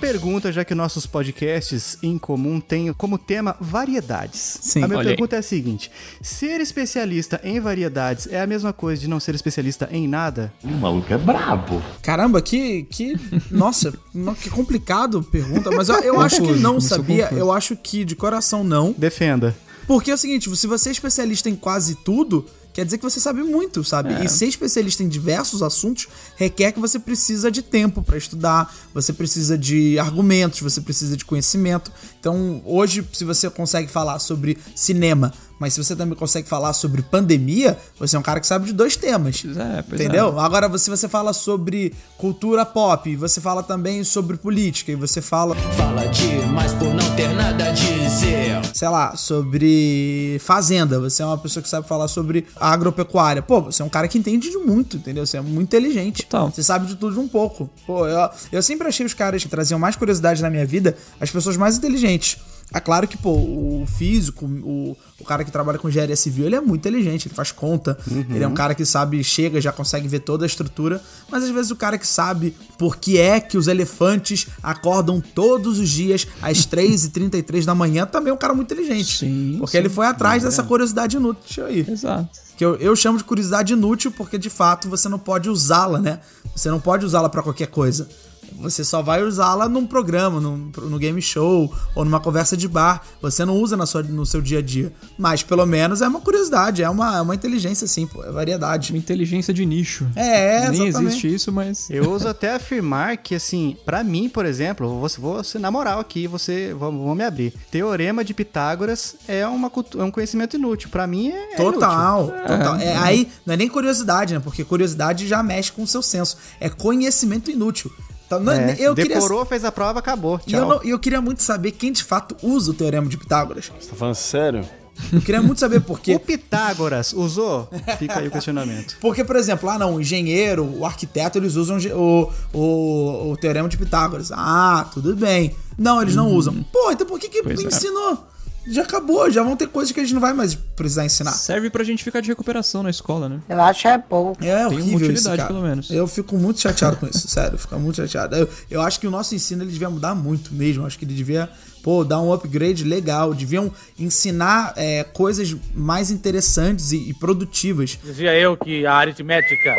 pergunta, já que nossos podcasts em comum têm como tema variedades. Sim, a minha olha aí. pergunta é a seguinte: ser especialista em variedades é a mesma coisa de não ser especialista em nada? O maluco é brabo. Caramba, que. que nossa, no- que complicado pergunta. Mas eu, eu acho que não sabia. confuso. Eu acho que de coração não. Defenda. Porque é o seguinte, se você é especialista em quase tudo, quer dizer que você sabe muito, sabe? É. E ser especialista em diversos assuntos requer que você precisa de tempo pra estudar, você precisa de argumentos, você precisa de conhecimento. Então, hoje, se você consegue falar sobre cinema, mas se você também consegue falar sobre pandemia, você é um cara que sabe de dois temas. Pois é, pois é. Entendeu? Agora, se você fala sobre cultura pop, você fala também sobre política, e você fala Fala demais por não ter nada a dizer. sei lá, sobre fazenda, você é uma pessoa que sabe falar sobre agropecuária. Pô, você é um cara que entende de muito, entendeu? Você é muito inteligente. Total. Você sabe de tudo de um pouco. Pô, eu, eu sempre achei os caras que traziam mais curiosidade na minha vida as pessoas mais inteligentes. É claro que, pô, o físico, o, o cara que trabalha com engenharia civil, ele é muito inteligente, ele faz conta, ele é um cara que sabe, chega, já consegue ver toda a estrutura, mas às vezes o cara que sabe por que é que os elefantes acordam todos os dias às 3h33 da manhã também é um cara muito inteligente. Sim, porque sim. ele foi atrás dessa curiosidade inútil aí. Exato. Que eu, eu chamo de curiosidade inútil porque de fato você não pode usá-la, né? Você não pode usá-la pra qualquer coisa. Você só vai usá-la num programa, num, no game show ou numa conversa de bar. Você não usa na sua, no seu dia a dia. Mas pelo menos é uma curiosidade, é uma, é uma inteligência, assim, pô, é variedade. Uma inteligência de nicho. É, Nem exatamente. existe isso, mas. Eu uso até afirmar que, assim, pra mim, por exemplo, vou, vou ser na moral aqui, você vou, vou me abrir. Teorema de Pitágoras é, uma, é um conhecimento inútil. Pra mim é. é Total, inútil. total. É, aí não é nem curiosidade, né? Porque curiosidade já mexe com o seu senso. É conhecimento inútil. Então, não- É, eu queria decorou, fez a prova, acabou. E eu, Tchau. não- eu queria muito saber quem de fato usa o teorema de Pitágoras. Você tá falando sério? Eu queria muito saber por quê. O Pitágoras usou? Fica aí o questionamento. Porque, por exemplo, ah não, o engenheiro, o arquiteto, eles usam o, o, o teorema de Pitágoras. Ah, tudo bem. Não, eles não usam. Pô, então por que que Pois é. Já acabou, já vão ter coisas que a gente não vai mais precisar ensinar. Serve pra gente ficar de recuperação na escola, né? Eu acho é bom. É Tem horrível isso, utilidade, cara. pelo menos. Eu fico muito chateado com isso, sério. Fico muito chateado. Eu, eu acho que o nosso ensino ele devia mudar muito mesmo. Eu acho que ele devia, pô, dar um upgrade legal. Deviam ensinar é, coisas mais interessantes e, e produtivas. Dizia eu que a aritmética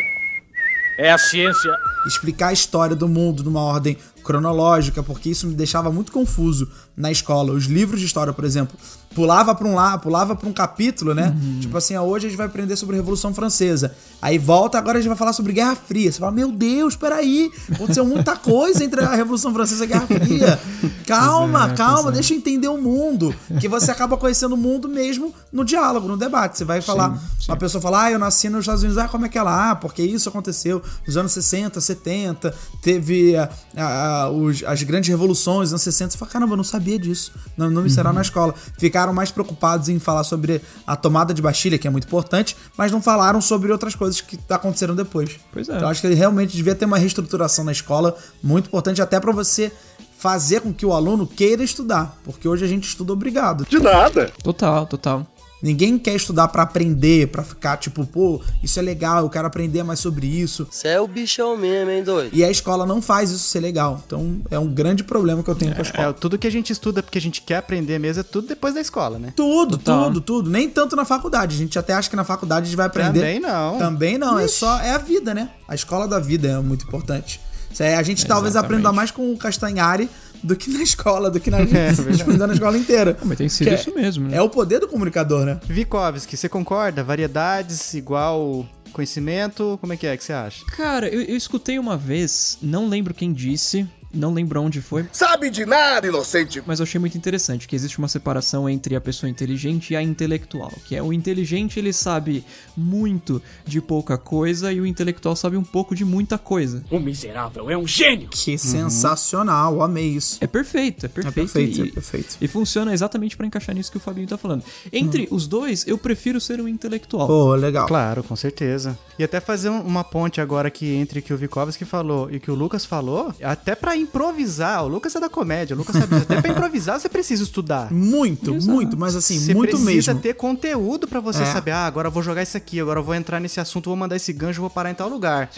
é a ciência explicar a história do mundo numa ordem cronológica, porque isso me deixava muito confuso na escola. Os livros de história, por exemplo, pulava para um lá, pulava para um capítulo, né? Tipo assim, ah, hoje a gente vai aprender sobre a Revolução Francesa. Aí volta, agora a gente vai falar sobre Guerra Fria. Você fala, meu Deus, peraí, aconteceu muita coisa entre a Revolução Francesa e a Guerra Fria. Calma, calma, deixa eu entender o mundo. Que você acaba conhecendo o mundo mesmo no diálogo, no debate. Você vai falar, uma pessoa fala, ah, eu nasci nos Estados Unidos, ah, como é que é lá? Ah, porque isso aconteceu nos anos 60, 70, teve a- a- a- os- as grandes revoluções nos anos 60. Você fala, caramba, eu não sabia disso. Não, não me ensinaram na escola. Ficaram mais preocupados em falar sobre a tomada de Bastilha, que é muito importante, mas não falaram sobre outras coisas que aconteceram depois. Pois é. Então acho que ele realmente devia ter uma reestruturação na escola muito importante, até pra você fazer com que o aluno queira estudar, porque hoje a gente estuda obrigado. De nada. Total, total. Ninguém quer estudar pra aprender, pra ficar tipo, pô, isso é legal, eu quero aprender mais sobre isso. Você é o bichão mesmo, hein, doido? E a escola não faz isso ser legal. Então é um grande problema que eu tenho com a escola. É, tudo que a gente estuda porque a gente quer aprender mesmo é tudo depois da escola, né? Tudo, Total. tudo, tudo. Nem tanto na faculdade. A gente até acha que na faculdade a gente vai aprender. Também não. Também não. É só. É a vida, né? A escola da vida é muito importante. A gente talvez Exatamente. aprenda mais com o Castanhari do que na escola, do que na, verdade. estudando na escola inteira. Mas tem sido Que é- isso mesmo, né? É o poder do comunicador, né? Vikovski, você concorda? Variedades igual conhecimento? Como é que é que você acha? Cara, eu, eu escutei uma vez, não lembro quem disse, não lembro onde foi, Sabe de nada, inocente. mas eu achei muito interessante que existe uma separação entre a pessoa inteligente e a intelectual, que é o inteligente ele sabe muito de pouca coisa e o intelectual sabe um pouco de muita coisa. O miserável é um gênio. Que sensacional, amei isso. É perfeito, é perfeito. perfeito, e, é perfeito. E funciona exatamente pra encaixar nisso que o Fabinho tá falando. Entre os dois, eu prefiro ser um intelectual. Pô, legal. Claro, com certeza. E até fazer um- uma ponte agora aqui entre o que o Vikovski falou e o que o Lucas falou, até pra improvisar, o Lucas é da comédia, o Lucas sabe disso. Até pra improvisar você precisa estudar. Muito, muito, mas assim, Você muito precisa mesmo. ter conteúdo pra você É. saber, ah, agora eu vou jogar isso aqui, agora eu vou entrar nesse assunto, vou mandar esse gancho, vou parar em tal lugar.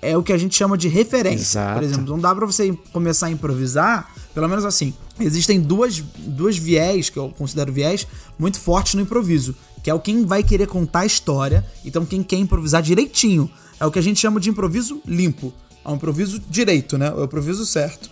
É o que a gente chama de referência. Exato. Por exemplo, não dá pra você começar a improvisar, pelo menos assim. Existem duas, duas viés, que eu considero viés, muito fortes no improviso. Que é o quem vai querer contar a história, então quem quer improvisar direitinho. É o que a gente chama de improviso limpo. É um improviso direito, né? É o improviso certo.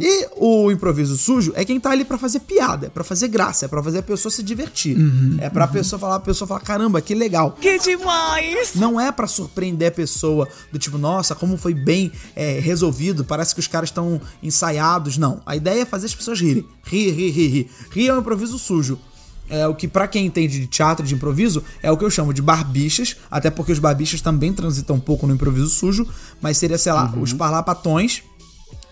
E o improviso sujo é quem tá ali pra fazer piada, é pra fazer graça, é pra fazer a pessoa se divertir. É pra pessoa falar, a pessoa falar, caramba, que legal. Que demais! Não é pra surpreender a pessoa do tipo, nossa, como foi bem é, resolvido, parece que os caras estão ensaiados. Não. A ideia é fazer as pessoas rirem. Rir, rir, rir, rir. Rir é um improviso sujo. É o que, pra quem entende de teatro de improviso, é o que eu chamo de barbichas, até porque os barbichas também transitam um pouco no improviso sujo, mas seria, sei lá, os parlapatões,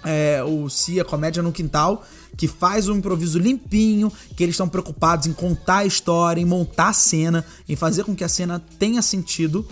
é, o Cia Comédia no Quintal, que faz um improviso limpinho, que eles estão preocupados em contar a história, em montar a cena, em fazer com que a cena tenha sentido.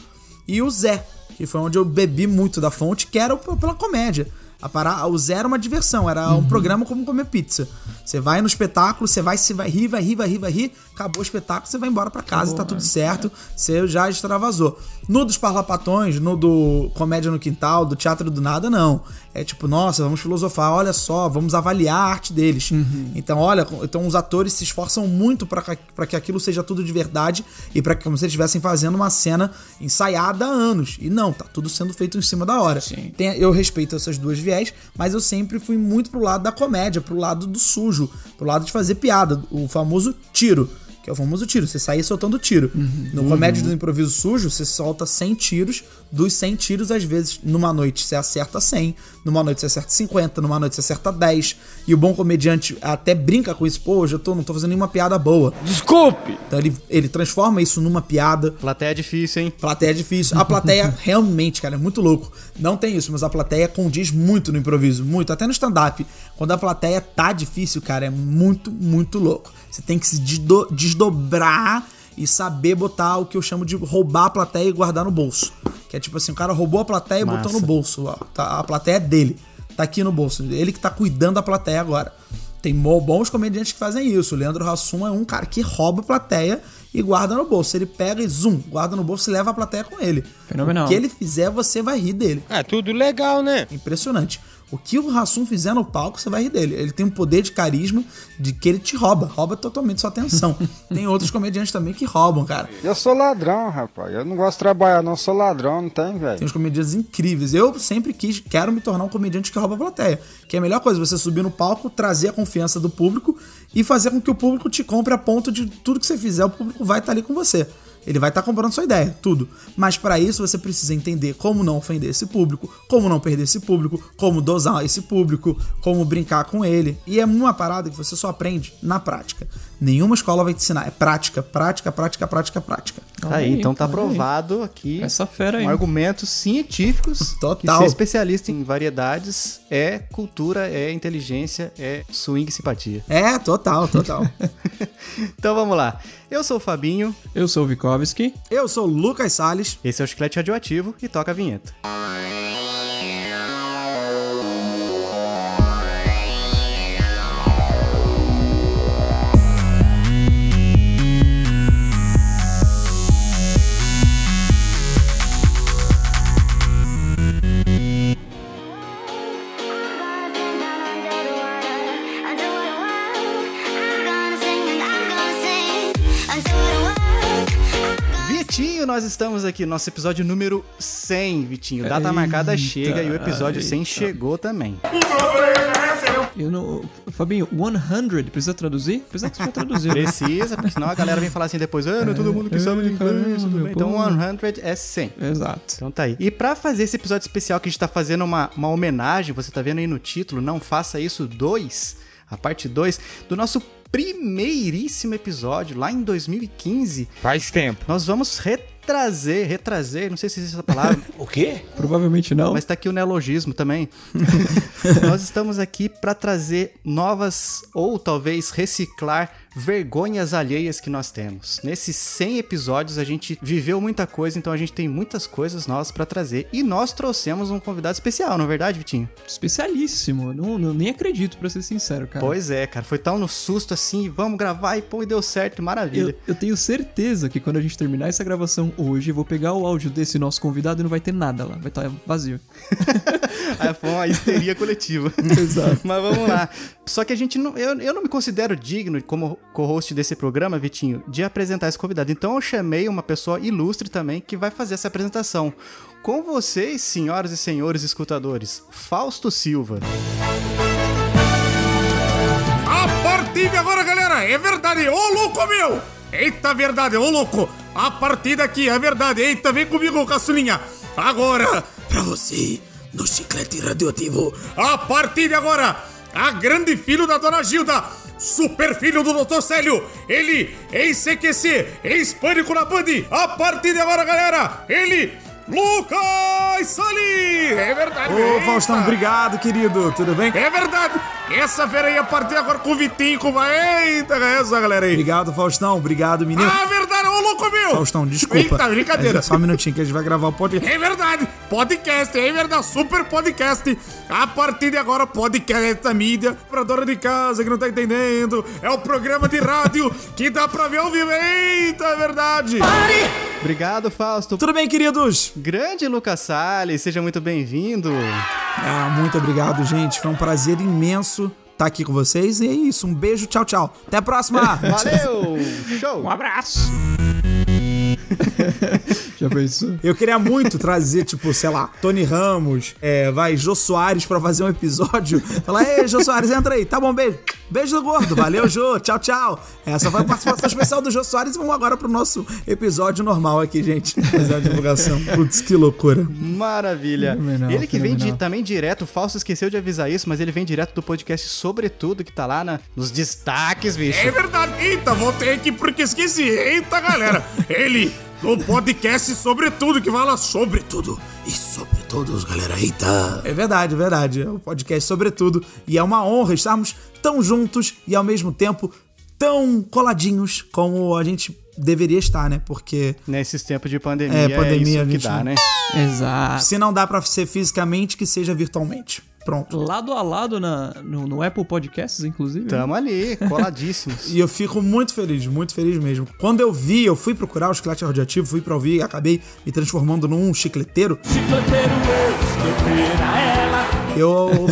E o Zé, que foi onde eu bebi muito da fonte, que era pela comédia. A o Zé era uma diversão, era um programa como comer pizza. Você vai no espetáculo, você vai, você vai rir, vai rir, vai rir, vai rir, acabou o espetáculo, você vai embora pra casa e tá tudo certo, você já extravasou. No dos Parlapatões, no do Comédia no Quintal, do Teatro do Nada, não. É tipo, nossa, vamos filosofar, olha só, vamos avaliar a arte deles. Então, olha, então os atores se esforçam muito pra que- aquilo seja tudo de verdade e pra que como se eles estivessem fazendo uma cena ensaiada há anos. E não, tá tudo sendo feito em cima da hora. Tem- eu respeito essas duas viés, mas eu sempre fui muito pro lado da comédia, pro lado do sujo, pro lado de fazer piada, o famoso tiro. Que é o famoso tiro, você sair soltando tiro. No comédia do improviso sujo, você solta 100 tiros. Dos 100 tiros, às vezes, numa noite você acerta 100, numa noite você acerta 50, numa noite você acerta 10. E o bom comediante até brinca com isso, pô, hoje eu tô, não tô fazendo nenhuma piada boa. Desculpe! Então ele, ele transforma isso numa piada. Plateia é difícil, hein? Plateia é difícil. A plateia realmente, cara, é muito louco. Não tem isso, mas a plateia condiz muito no improviso, muito. Até no stand-up. Quando a plateia tá difícil, cara, é muito, muito louco. Você tem que se desdo- desdobrar e saber botar o que eu chamo de roubar a plateia e guardar no bolso. Que é tipo assim, o cara roubou a plateia e botou no bolso. Tá- a plateia é dele. Tá aqui no bolso. Ele que tá cuidando da plateia agora. Tem bons comediantes que fazem isso. O Leandro Hassum é um cara que rouba a plateia e guarda no bolso. Ele pega e zoom, guarda no bolso e leva a plateia com ele. Fenomenal. O que ele fizer, você vai rir dele. É tudo legal, né? Impressionante. O que o Hassum fizer no palco, você vai rir dele. Ele tem um poder de carisma de que ele te rouba. Rouba totalmente sua atenção. tem outros comediantes também que roubam, cara. Eu sou ladrão, rapaz. Eu não gosto de trabalhar, não. Sou ladrão, não tem, Tem velho. uns comediantes incríveis. Eu sempre quis, quero me tornar um comediante que rouba a plateia. Que é a melhor coisa, você subir no palco, trazer a confiança do público e fazer com que o público te compre a ponto de tudo que você fizer, o público vai estar ali com você. Ele vai estar comprando sua ideia, tudo. Mas para isso você precisa entender como não ofender esse público, como não perder esse público, como dosar esse público, como brincar com ele. E é uma parada que você só aprende na prática. Nenhuma escola vai te ensinar. É prática, prática, prática, prática, prática. Tá aí, então tá olha aí. provado aqui. Essa fera aí. Com argumentos científicos. Total. Que ser especialista em variedades é cultura, é inteligência, é swing e simpatia. É, total, total. Então vamos lá. Eu sou o Fabinho, Eu sou o Vikovski. Eu sou o Lucas Salles. esse é o Chiclete Radioativo e toca a vinheta. Nós estamos aqui no nosso episódio número 100, Vitinho. Data marcada chega e o episódio 100 chegou também. Eu não. Fabinho, 100, precisa traduzir? Precisa que você já traduziu. né? Precisa, porque senão a galera vem falar assim depois, ah, não é todo mundo que sabe de inglês, tudo bem. Então 100 é 100. Exato. Então tá aí. E pra fazer esse episódio especial que a gente tá fazendo uma, uma homenagem, você tá vendo aí no título, Não Faça Isso 2, a parte 2, do nosso primeiríssimo episódio, lá em 2015, Faz tempo. nós vamos retrazer, retrazer, não sei se existe essa palavra, O quê? Provavelmente não. mas tá aqui o neologismo também. nós estamos aqui pra trazer novas, ou talvez reciclar vergonhas alheias que nós temos. Nesses 100 episódios a gente viveu muita coisa, então a gente tem muitas coisas novas pra trazer. E nós trouxemos um convidado especial, não é verdade, Vitinho? Especialíssimo. Não, não- nem acredito, pra ser sincero, cara. Pois é, cara. Foi tão no susto assim, vamos gravar e pô, e deu certo, maravilha. Eu, eu tenho certeza que quando a gente terminar essa gravação hoje, eu vou pegar o áudio desse nosso convidado e não vai ter nada lá. Vai estar vazio. Aí foi uma histeria coletiva. Exato. Mas vamos lá. Só que a gente não. Eu, eu não me considero digno, como co-host desse programa, Vitinho, de apresentar esse convidado. Então eu chamei uma pessoa ilustre também que vai fazer essa apresentação. Com vocês, senhoras e senhores escutadores, Fausto Silva. A partir de agora, galera, é verdade. Ô, louco, meu! Eita, verdade, ô, louco! A partir daqui é verdade. Eita, vem comigo, caçulinha. Agora, pra você, no chiclete radioativo. A partir de agora, a grande filho da dona Gilda. Super filho do Dr. Célio, ele, ex-CQC, ex-pânico na Band. A partir de agora, galera, ele, Lucas Sali! É verdade, Ô, eita. Faustão, obrigado, querido. Tudo bem? É verdade! Essa fera aí a partir agora com o Vitinho, com a... Eita, essa galera aí! Obrigado, Faustão. Obrigado, menino. Ah, verdade! Ô, louco meu! Faustão, desculpa. Eita, brincadeira! É Só um minutinho que a gente vai gravar o podcast. É verdade! Podcast, é verdade, super podcast. A partir de agora, podcast da mídia. Pra dona de casa que não tá entendendo. É o programa de rádio que dá pra ver ao vivo. Eita, é verdade! Obrigado, Fausto. Tudo bem, queridos? Grande Lucas Salles, seja muito bem-vindo. Ah, muito obrigado, gente. Foi um prazer imenso estar aqui com vocês. E é isso. Um beijo, tchau, tchau. Até a próxima. Valeu! Show! Um abraço! Já pensou? Eu queria muito trazer, tipo, sei lá, Tony Ramos, é, vai, Jô Soares pra fazer um episódio. Falar, ei, Jô Soares, entra aí. Tá bom, beijo. Beijo do gordo. Valeu, Jô. Tchau, tchau. Essa foi a participação especial do Jô Soares. E vamos agora pro nosso episódio normal aqui, gente. Fazer a divulgação. Putz, que loucura. Maravilha. Fenomenal, ele que vem de- fenomenal. também direto, o Fausto esqueceu de avisar isso, mas ele vem direto do podcast Sobretudo, que tá lá na- nos destaques, bicho. É verdade! Eita, voltei aqui porque esqueci. Eita, galera! Ele, no podcast sobre tudo, que fala sobre tudo. E sobre todos, galera. Eita! É verdade, é verdade. É o podcast sobretudo. E é uma honra estarmos tão juntos e ao mesmo tempo tão coladinhos como a gente deveria estar, né? Porque Nesses tempos de pandemia, É, é, pandemia, a isso que gente dá, não- né? Exato. se não dá pra ser fisicamente, que seja virtualmente. Pronto. Lado a lado na, no, no Apple Podcasts, inclusive. né? Tamo ali, coladíssimos. E eu fico muito feliz, muito feliz mesmo. Quando eu vi, eu fui procurar o chiclete radioativo, fui pra ouvir, acabei me transformando num chicleteiro. Eu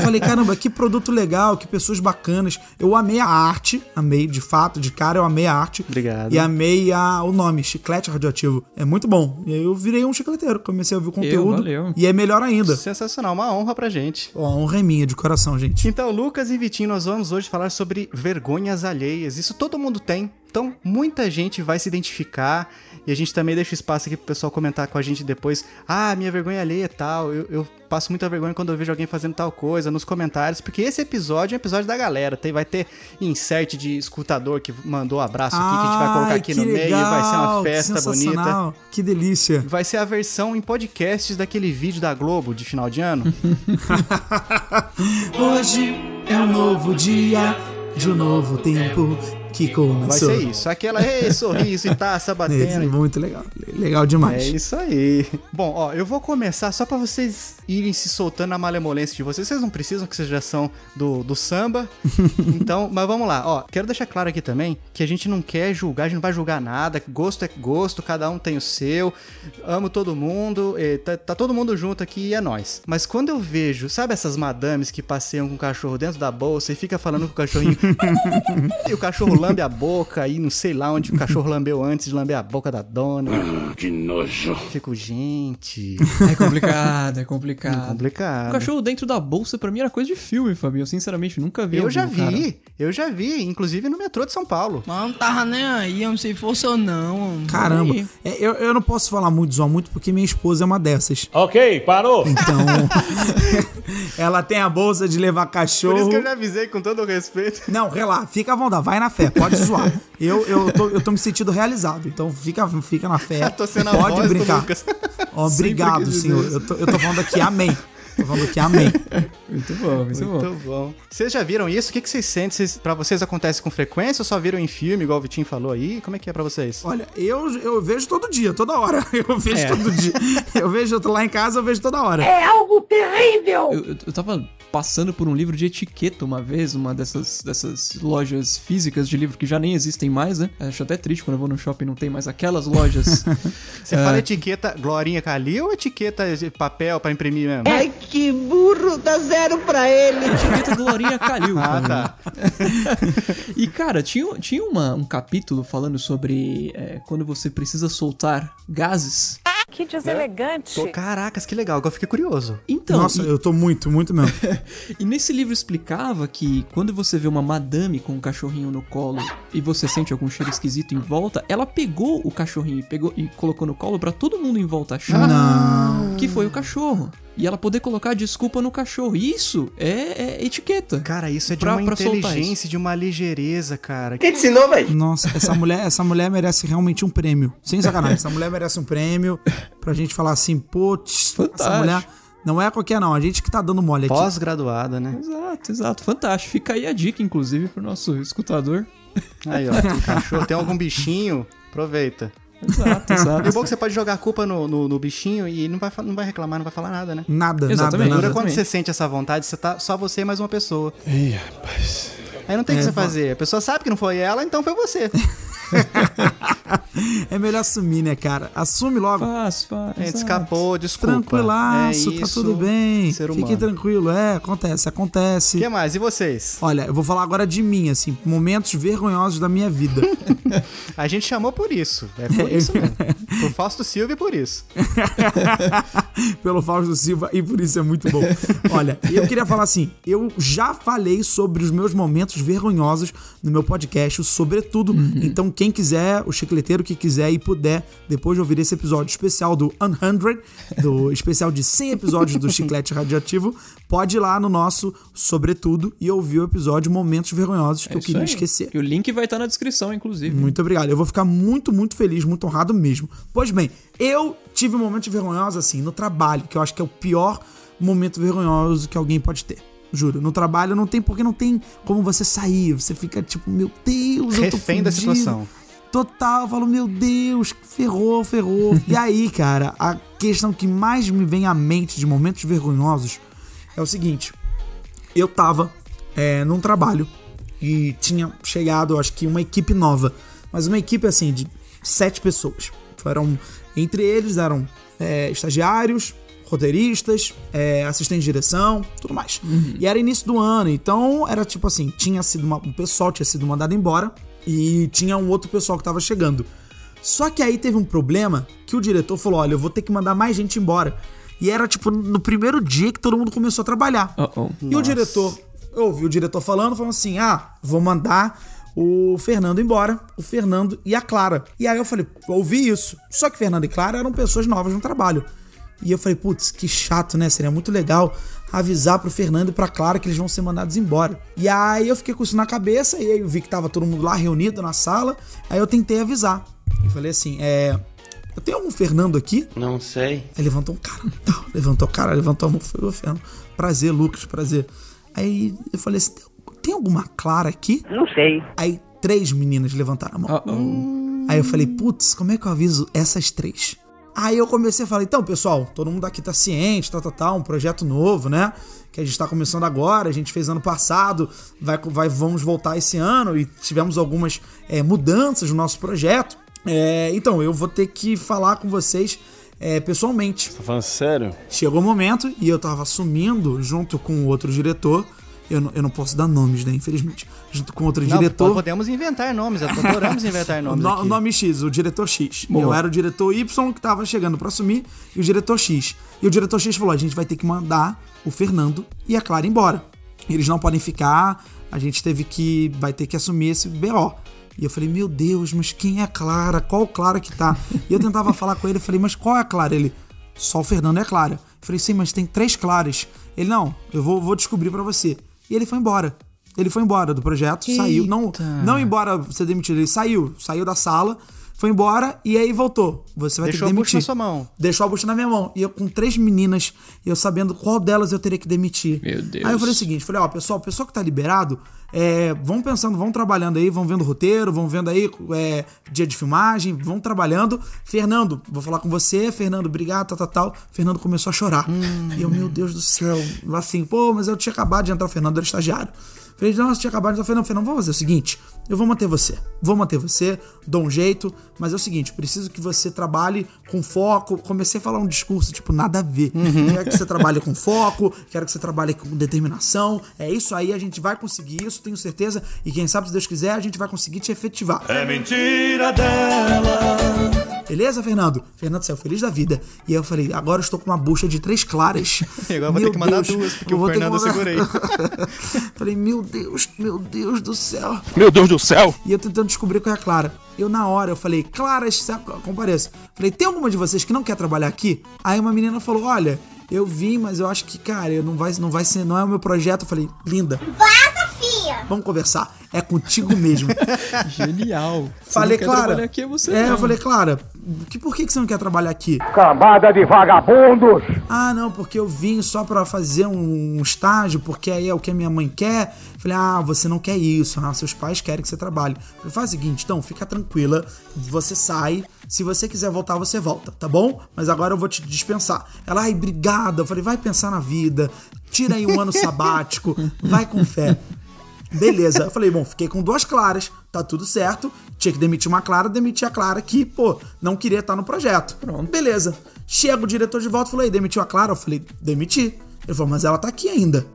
falei, caramba, que produto legal, que pessoas bacanas. Eu amei a arte, amei de fato, de cara eu amei a arte. Obrigado. E amei a, o nome, Chiclete Radioativo. É muito bom. E aí eu virei um chicleteiro, comecei a ouvir o conteúdo. valeu. E é melhor ainda. Sensacional, uma honra pra gente. Ó, honra é minha, de coração, gente. Então, Lucas e Vitinho, nós vamos hoje falar sobre vergonhas alheias. Isso todo mundo tem. Então, muita gente vai se identificar. E a gente também deixa espaço aqui pro pessoal comentar com a gente depois. Ah, minha vergonha alheia é tal. Eu, eu passo muita vergonha quando eu vejo alguém fazendo tal coisa nos comentários. Porque esse episódio é um episódio da galera. Tem, vai ter insert de escutador que mandou abraço aqui, que a gente vai colocar aqui no meio. Vai ser uma legal, festa bonita. Que delícia. Vai ser a versão em podcasts daquele vídeo da Globo de final de ano. Hoje é um novo dia de um novo tempo que Vai começou. ser isso. Aquela, ei, sorriso e taça É, batendo. muito legal. Legal demais. É isso aí. Bom, ó, eu vou começar só pra vocês irem se soltando na malemolência de vocês. Vocês não precisam, que vocês já são do, do samba. então, mas vamos lá. Ó, quero deixar claro aqui também que a gente não quer julgar, a gente não vai julgar nada. Gosto é gosto, cada um tem o seu. Amo todo mundo, tá, tá todo mundo junto aqui e é nóis. Mas quando eu vejo, sabe essas madames que passeiam com o cachorro dentro da bolsa e fica falando com o cachorrinho. e o cachorro lambe a boca e não sei lá onde o cachorro lambeu antes de lamber a boca da dona. Que nojo! Fico, gente. É complicado, é complicado. Complicado. O cachorro dentro da bolsa, pra mim, era coisa de filme, Fabinho. Eu, sinceramente, nunca vi. Eu algum já cara. vi, eu já vi, inclusive no metrô de São Paulo. Mas não tava nem aí, eu não sei se fosse ou não. Caramba. É, eu, eu não posso falar muito, zoar muito, porque minha esposa é uma dessas. Ok, parou. Então, ela tem a bolsa de levar Por cachorro. isso que eu já avisei com todo o respeito. Não, relaxa, fica à vontade, vai na fé, pode zoar. Eu, eu, tô, eu tô me sentindo realizado, então fica, fica na fé. Pode voz brincar. Obrigado, senhor. Eu tô, eu tô falando aqui amém. Tô falando aqui amém. Muito bom, muito, bom. Muito bom. Vocês já viram isso? O que, que vocês sentem? Vocês, pra vocês acontece com frequência ou só viram em filme, igual o Vitinho falou aí? Como é que é pra vocês? Olha, eu, eu vejo todo dia, toda hora. Eu vejo É. todo dia. Eu vejo, eu tô lá em casa, eu vejo toda hora. É algo terrível! Eu, eu, tava passando por um livro de etiqueta uma vez, uma dessas, dessas lojas físicas de livro que já nem existem mais, né? Acho até triste quando eu vou no shopping e não tem mais aquelas lojas. Você fala etiqueta Glorinha Calil ou etiqueta de papel pra imprimir mesmo? Ai, que burro! Dá zero pra ele! etiqueta Glorinha Calil. Ah, tá. E, cara, tinha, tinha uma, um capítulo falando sobre é, quando você precisa soltar gases. Que deselegante. Pô, caracas, que legal. Agora eu fiquei curioso. Então, Nossa, e, eu tô muito, muito mesmo. e nesse livro explicava que quando você vê uma madame com um cachorrinho no colo e você sente algum cheiro esquisito em volta, ela pegou o cachorrinho e, pegou, e colocou no colo pra todo mundo em volta achar Não. que foi o cachorro. E ela poder colocar desculpa no cachorro. Isso é, é etiqueta. Cara, isso é de Pra- uma pra inteligência, de uma ligeireza, cara. Quem te ensinou, velho? Nossa, essa mulher, essa mulher merece realmente um prêmio. Sem sacanagem. Essa mulher merece um prêmio pra gente falar assim, putz, essa mulher não é qualquer não. A gente que tá dando mole aqui. Pós-graduada, né? Exato, exato. Fantástico. Fica aí a dica, inclusive, pro nosso escutador. Aí, ó, tem cachorro, tem algum bichinho, aproveita. Exato, E exato. o bom é que você pode jogar a culpa no, no, no bichinho e não vai, não vai reclamar, não vai falar nada, né? Nada, Exatamente. nada, quando você sente essa vontade, você tá só você e mais uma pessoa. Ih, rapaz. Aí não tem o que É, você va- fazer. A pessoa sabe que não foi ela, então foi você. É melhor assumir, né, cara? Assume logo. Faz, faz. A gente escapou, desculpa. Tranquilaço, é tá isso, tudo bem. Ser Fiquem humano. tranquilo. É, acontece, O acontece. que mais? E vocês? Olha, eu vou falar agora de mim, assim, momentos vergonhosos da minha vida. A gente chamou por isso. É por isso mesmo. Por Fausto Silva e por isso. pelo Fausto Silva e por isso é muito bom. Olha, eu queria falar assim, eu já falei sobre os meus momentos vergonhosos no meu podcast, o Sobretudo. Então, quem quiser, o chicleteiro que quiser e puder, depois de ouvir esse episódio especial do 100, do especial de 100 episódios do Chiclete Radioativo, pode ir lá no nosso Sobretudo e ouvir o episódio Momentos Vergonhosos que É eu queria aí. esquecer. E o link vai estar na descrição, inclusive. Muito obrigado. Eu vou ficar muito, muito feliz, muito honrado mesmo. Pois bem, eu tive um momento vergonhoso assim no trabalho, que eu acho que é o pior momento vergonhoso que alguém pode ter. Juro, no trabalho não tem porque não tem como você sair. Você fica tipo, meu Deus, eu tô Refém da situação. Total, eu falo, meu Deus, ferrou, ferrou. e aí, cara, a questão que mais me vem à mente de momentos vergonhosos é o seguinte: eu tava é, num trabalho e tinha chegado, acho que uma equipe nova, mas uma equipe assim de sete pessoas. Foram, entre eles eram é, estagiários, roteiristas, é, assistente de direção, tudo mais. E era início do ano, então era tipo assim, tinha sido uma, um pessoal tinha sido mandado embora e tinha um outro pessoal que tava chegando. Só que aí teve um problema que o diretor falou: olha, eu vou ter que mandar mais gente embora. E era tipo no primeiro dia que todo mundo começou a trabalhar. Uh-oh. E o diretor, eu ouvi o diretor falando, falando assim: ah, vou mandar o Fernando embora, o Fernando e a Clara. E aí eu falei, ouvi isso. Só que Fernando e Clara eram pessoas novas no trabalho. E eu falei, putz, que chato, né? Seria muito legal avisar pro Fernando e pra Clara que eles vão ser mandados embora. E aí eu fiquei com isso na cabeça, e aí eu vi que tava todo mundo lá reunido na sala. Aí eu tentei avisar. E falei assim, é. Eu tenho algum Fernando aqui? Não sei. Aí levantou um cara, tal, levantou o cara, levantou a mão, foi o Fernando. Prazer, Lucas, prazer. Aí eu falei assim: tem, tem alguma Clara aqui? Não sei. Aí três meninas levantaram a mão. Uh-oh. Aí eu falei, putz, como é que eu aviso essas três? Aí eu comecei a falar, então, pessoal, todo mundo aqui tá ciente, tal, tal, tal, um projeto novo, né? Que a gente tá começando agora, a gente fez ano passado, vai, vai, vamos voltar esse ano e tivemos algumas é, mudanças no nosso projeto. É, então, eu vou ter que falar com vocês é, pessoalmente. Tá falando sério? Chegou o momento e eu tava assumindo, junto com o outro diretor, eu não, eu não posso dar nomes, né, infelizmente, junto com outro Não, diretor... podemos inventar nomes, adoramos inventar nomes No- aqui. nome X, o diretor X. Boa. Eu era o diretor Y que tava chegando pra assumir e o diretor X. E o diretor X falou: a gente vai ter que mandar o Fernando e a Clara embora. Eles não podem ficar, a gente teve que. vai ter que assumir esse BO. E eu falei, meu Deus, mas quem é a Clara? Qual Clara que tá? E eu tentava falar com ele, falei, mas qual é a Clara? Ele, só o Fernando é a Clara. Eu falei, sim, mas tem três Claras. Ele, não, eu vou, vou descobrir pra você. E ele foi embora. Ele foi embora do projeto, saiu. Não, não embora ser demitido, ele saiu. Saiu da sala, Foi embora e aí voltou. Você vai Deixou ter a que bucha demitir. na sua mão. Deixou a bucha na minha mão. E eu com três meninas, e eu sabendo qual delas eu teria que demitir. Meu Deus. Aí eu falei o seguinte, falei, ó, pessoal, o pessoal que tá liberado, é, vão pensando, vão trabalhando aí, vão vendo o roteiro, vão vendo aí é, dia de filmagem, vão trabalhando. Fernando, vou falar com você, Fernando, obrigado, tal, tal, tal. Fernando começou a chorar. E eu, meu Deus do céu, assim, pô, mas eu tinha acabado de entrar, o Fernando era estagiário. Falei, não, você tinha acabado de entrar, Fernando, Fernando, vamos fazer o seguinte, eu vou manter você, vou manter você, dou um jeito, mas é o seguinte, preciso que você trabalhe com foco. Comecei a falar um discurso, tipo, nada a ver. Quero que você trabalhe com foco, quero que você trabalhe com determinação. É isso aí, a gente vai conseguir isso, tenho certeza. E quem sabe, se Deus quiser, a gente vai conseguir te efetivar. É mentira dela. Beleza, Fernando? Fernando saiu feliz da vida. E aí eu falei, agora eu estou com uma bucha de três claras. E agora eu vou ter que mandar Deus, duas, porque eu o Fernando eu mandar- falei, meu Deus, meu Deus do céu. Meu Deus do céu. E eu tentando descobrir qual é a Clara. Eu, na hora, eu falei, Clara, compareça. Falei, tem alguma de vocês que não quer trabalhar aqui? Aí uma menina falou, olha, eu vim, mas eu acho que, cara, eu não vai, não vai ser, não é o meu projeto. Eu falei, linda, Vaza, vamos conversar. É contigo mesmo. Genial. Você falei, não quer Clara. trabalhar aqui, é você é, não. eu falei, Clara, que, por que, que você não quer trabalhar aqui? Cambada de vagabundos. Ah, não, porque eu vim só pra fazer um estágio, porque aí é o que a minha mãe quer. Falei, ah, você não quer isso, ah, seus pais querem que você trabalhe. Falei, faz o seguinte, então, fica tranquila, você sai, se você quiser voltar, você volta, tá bom? Mas agora eu vou te dispensar. Ela, ai, obrigada. Eu falei, vai pensar na vida, tira aí um ano sabático, vai com fé. Beleza. Eu falei, bom, fiquei com duas claras, tá tudo certo. Tinha que demitir uma clara, demiti a clara que, pô, não queria estar no projeto. Pronto. Beleza. Chega o diretor de volta e falou, ei, demitiu a clara? Eu falei, demiti. Ele falou, mas ela tá aqui ainda.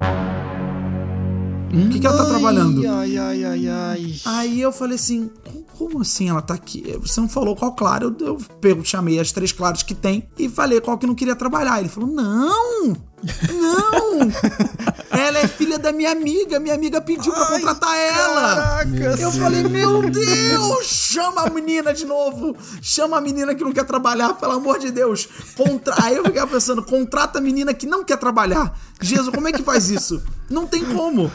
O que, que ela tá trabalhando? Ai, ai, ai, ai. Aí eu falei assim, como assim ela tá aqui? Você não falou qual clara? Eu, eu pego, chamei as três claras que tem e falei qual que não queria trabalhar. Ele falou, não, não, ela é filha da minha amiga, minha amiga pediu pra contratar ela. Caraca, Eu falei, meu Deus, chama a menina de novo, chama a menina que não quer trabalhar, pelo amor de Deus. Contra... Aí eu ficava pensando, contrata a menina que não quer trabalhar. Jesus, como é que faz isso? Não tem como.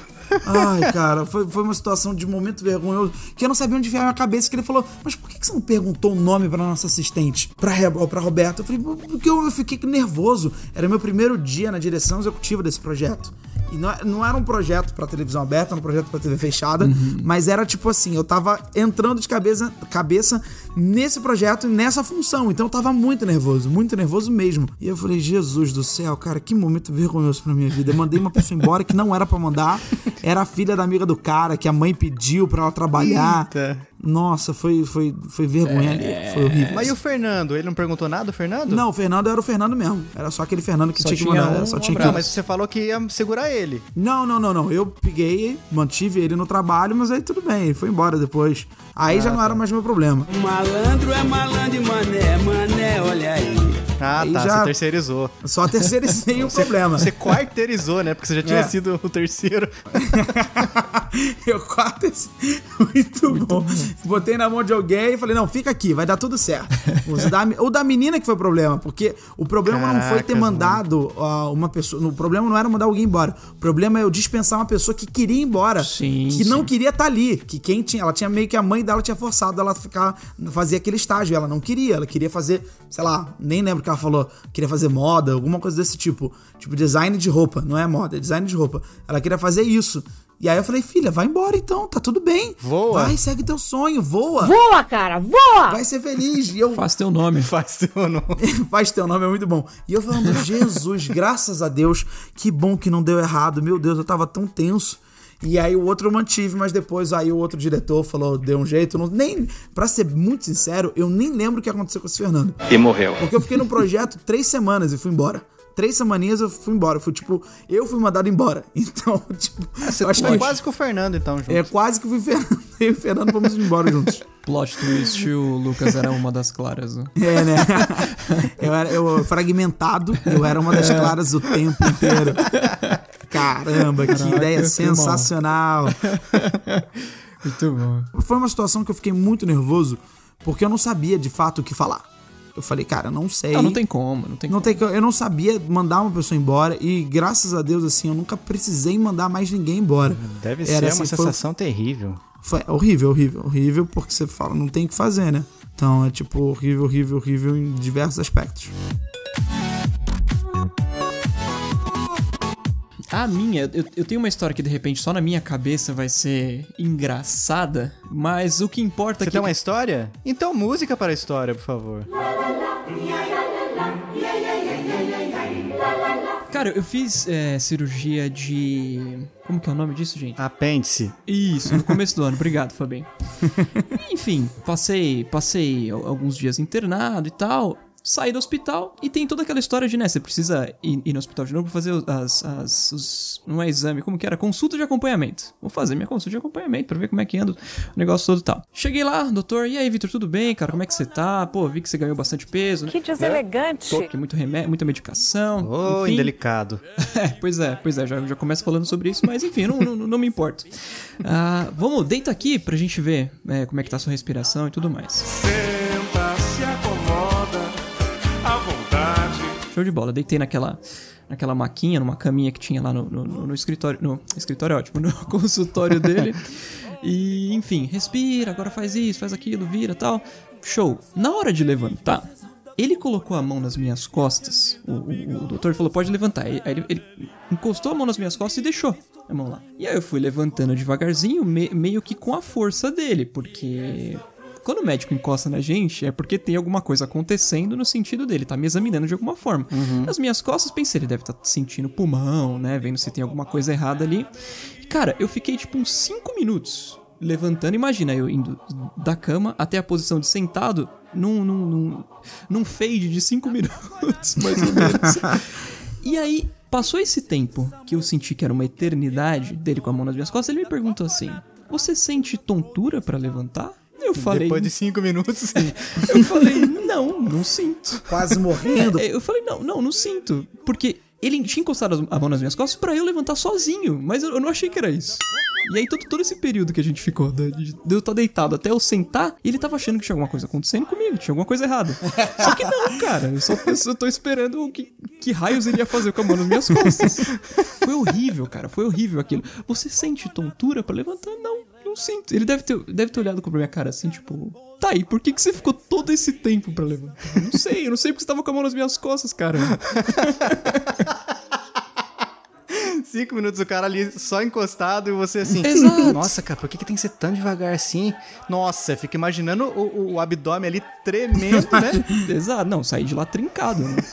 Ai, cara, foi, foi uma situação de momento vergonhoso que eu não sabia onde enfiar a minha cabeça. Que ele falou, mas por que que você não perguntou o nome pra nossa assistente? Pra, pra Roberta? Eu falei, porque eu, eu fiquei nervoso. Era meu primeiro dia na direção executiva desse projeto. E não, não era um projeto pra televisão aberta, era um projeto pra TV fechada, mas era tipo assim, eu tava entrando de cabeça, cabeça nesse projeto e nessa função. Então eu tava muito nervoso, muito nervoso mesmo. E eu falei, Jesus do céu, cara, que momento vergonhoso pra minha vida. Eu mandei uma pessoa embora que não era pra mandar, era a filha da amiga do cara, que a mãe pediu pra ela trabalhar. Eita. Nossa, foi, foi, foi vergonha ali. Foi horrível. Mas e o Fernando? Ele não perguntou nada, o Fernando? Não, o Fernando era o Fernando mesmo. Era só aquele Fernando que Só tinha que mandar. um só tinha que mas você falou que ia segurar ele. Não, não, não, não. Eu peguei, mantive ele no trabalho, mas aí tudo bem, ele foi embora depois. Aí já não era mais meu problema. Malandro é malandro e mané, mané, olha aí. Ah, Aí tá, já- você terceirizou. Só terceirizei o problema. Você quarteirizou, né? Porque você já tinha É. sido o terceiro. eu quase. Muito, bom. Botei na mão de alguém e falei: não, fica aqui, vai dar tudo certo. O da, menina que foi o problema, porque o problema não foi ter mandado ó, uma pessoa. O problema não era mandar alguém embora. O problema é eu dispensar uma pessoa que queria ir embora. Sim, Que sim. não queria estar ali. Que quem tinha. Ela tinha meio que a mãe dela tinha forçado ela a ficar. fazer aquele estágio. Ela não queria. Ela queria fazer, sei lá, nem lembro o que ela falou. Queria fazer moda, alguma coisa desse tipo. Tipo, design de roupa. Não é moda, é design de roupa. Ela queria fazer isso. E aí eu falei, filha, vai embora então, tá tudo bem. Voa. Vai, segue teu sonho, voa. Voa, cara, voa! Vai ser feliz. E eu Faz teu nome. Faz teu nome. Faz teu nome, é muito bom. E eu falando, Jesus, graças a Deus, que bom que não deu errado. Meu Deus, eu tava tão tenso. E aí o outro eu mantive, mas depois aí o outro diretor falou, deu um jeito. Não, nem, pra ser muito sincero, eu nem lembro o que aconteceu com esse Fernando. E morreu. Porque eu fiquei no projeto três semanas e fui embora. Três semaninhas eu fui embora. Fui tipo, eu fui mandado embora. Então, tipo, Você eu acho foi que quase com o Fernando, então, junto. é quase que fui Fernando. Eu e o Fernando fomos embora juntos. Plot twist, o Lucas era uma das claras. né? É, né? Eu era eu, fragmentado, eu era uma das claras o tempo inteiro. Caramba, que Caraca, ideia sensacional. Muito bom. Foi uma situação que eu fiquei muito nervoso, porque eu não sabia de fato o que falar. Eu falei, cara, não sei. Não, não tem como, não tem Não como. tem, que- eu não sabia mandar uma pessoa embora e graças a Deus assim, eu nunca precisei mandar mais ninguém embora. Deve Era ser assim, uma foi- sensação terrível. Foi horrível, horrível, horrível, porque você fala, não tem o que fazer, né? Então é tipo horrível, horrível, horrível em diversos aspectos. A minha, eu, eu tenho uma história que de repente só na minha cabeça vai ser engraçada, mas o que importa é Você que. tem uma história? Então música para a história, por favor. Cara, eu fiz é, cirurgia de. Como que é o nome disso, gente? Apêndice. Isso, no começo do ano. Obrigado, Fabinho. Enfim, passei, passei al- alguns dias internado e tal. Saí do hospital e tem toda aquela história de, né? Você precisa ir, ir no hospital de novo pra fazer as, as, os. Não é exame, como que era? Consulta de acompanhamento. Vou fazer minha consulta de acompanhamento pra ver como é que anda o negócio todo e tal. Cheguei lá, doutor, e aí, Vitor, tudo bem, cara? Como é que você tá? Pô, vi que você ganhou bastante peso. né? Que deselegante. Que muito remédio, muita medicação. Ô, enfim. indelicado. É, pois é, pois é, já, já começo falando sobre isso, mas enfim, não, não, não me importo. Ah, vamos, deita aqui pra gente ver é, como é que tá a sua respiração e tudo mais. Senta, Show de bola, deitei naquela, naquela maquinha, numa caminha que tinha lá no, no, no- escritório, no escritório é ótimo, no consultório dele. E, enfim, respira, agora faz isso, faz aquilo, vira tal. Show. Na hora de levantar, ele colocou a mão nas minhas costas. O, o, o doutor falou: pode levantar. Aí ele, ele encostou a mão nas minhas costas e deixou a mão lá. E aí eu fui levantando devagarzinho, me- meio que com a força dele, porque. Quando o médico encosta na gente, é porque tem alguma coisa acontecendo no sentido dele, tá me examinando de alguma forma. Nas minhas costas, pensei, ele deve estar sentindo pulmão, né? Vendo se tem alguma coisa errada ali. E, cara, eu fiquei tipo uns 5 minutos levantando. Imagina eu indo da cama até a posição de sentado num, num, num, num fade de 5 minutos, mais ou menos. e aí, passou esse tempo que eu senti que era uma eternidade dele com a mão nas minhas costas, ele me perguntou assim: Você sente tontura pra levantar? Eu falei. Depois de cinco minutos, sim. Eu falei, não, não sinto. Quase morrendo. É, eu falei, não, não, não sinto. Porque ele tinha encostado as- a mão nas minhas costas pra eu levantar sozinho, mas eu, eu não achei que era isso. E aí, todo, todo esse período que a gente ficou, de, de eu estar deitado até eu sentar, ele tava achando que tinha alguma coisa acontecendo comigo, tinha alguma coisa errada. Só que não, cara, eu só, eu só tô esperando o que, que raios ele ia fazer com a mão nas minhas costas. Foi horrível, cara, foi horrível aquilo. Você sente tontura pra levantar? Não, não sinto. Ele deve ter, deve ter olhado pra minha cara assim, tipo, tá aí, por que, que você ficou todo esse tempo pra levantar? Eu não sei, eu não sei porque você tava com a mão nas minhas costas, cara. Cinco minutos o cara ali só encostado e você assim. Exato. Nossa, cara, por que, que tem que ser tão devagar assim? Nossa, fica imaginando o, o- o abdômen ali tremendo, né? Exato, não, saí de lá trincado, né?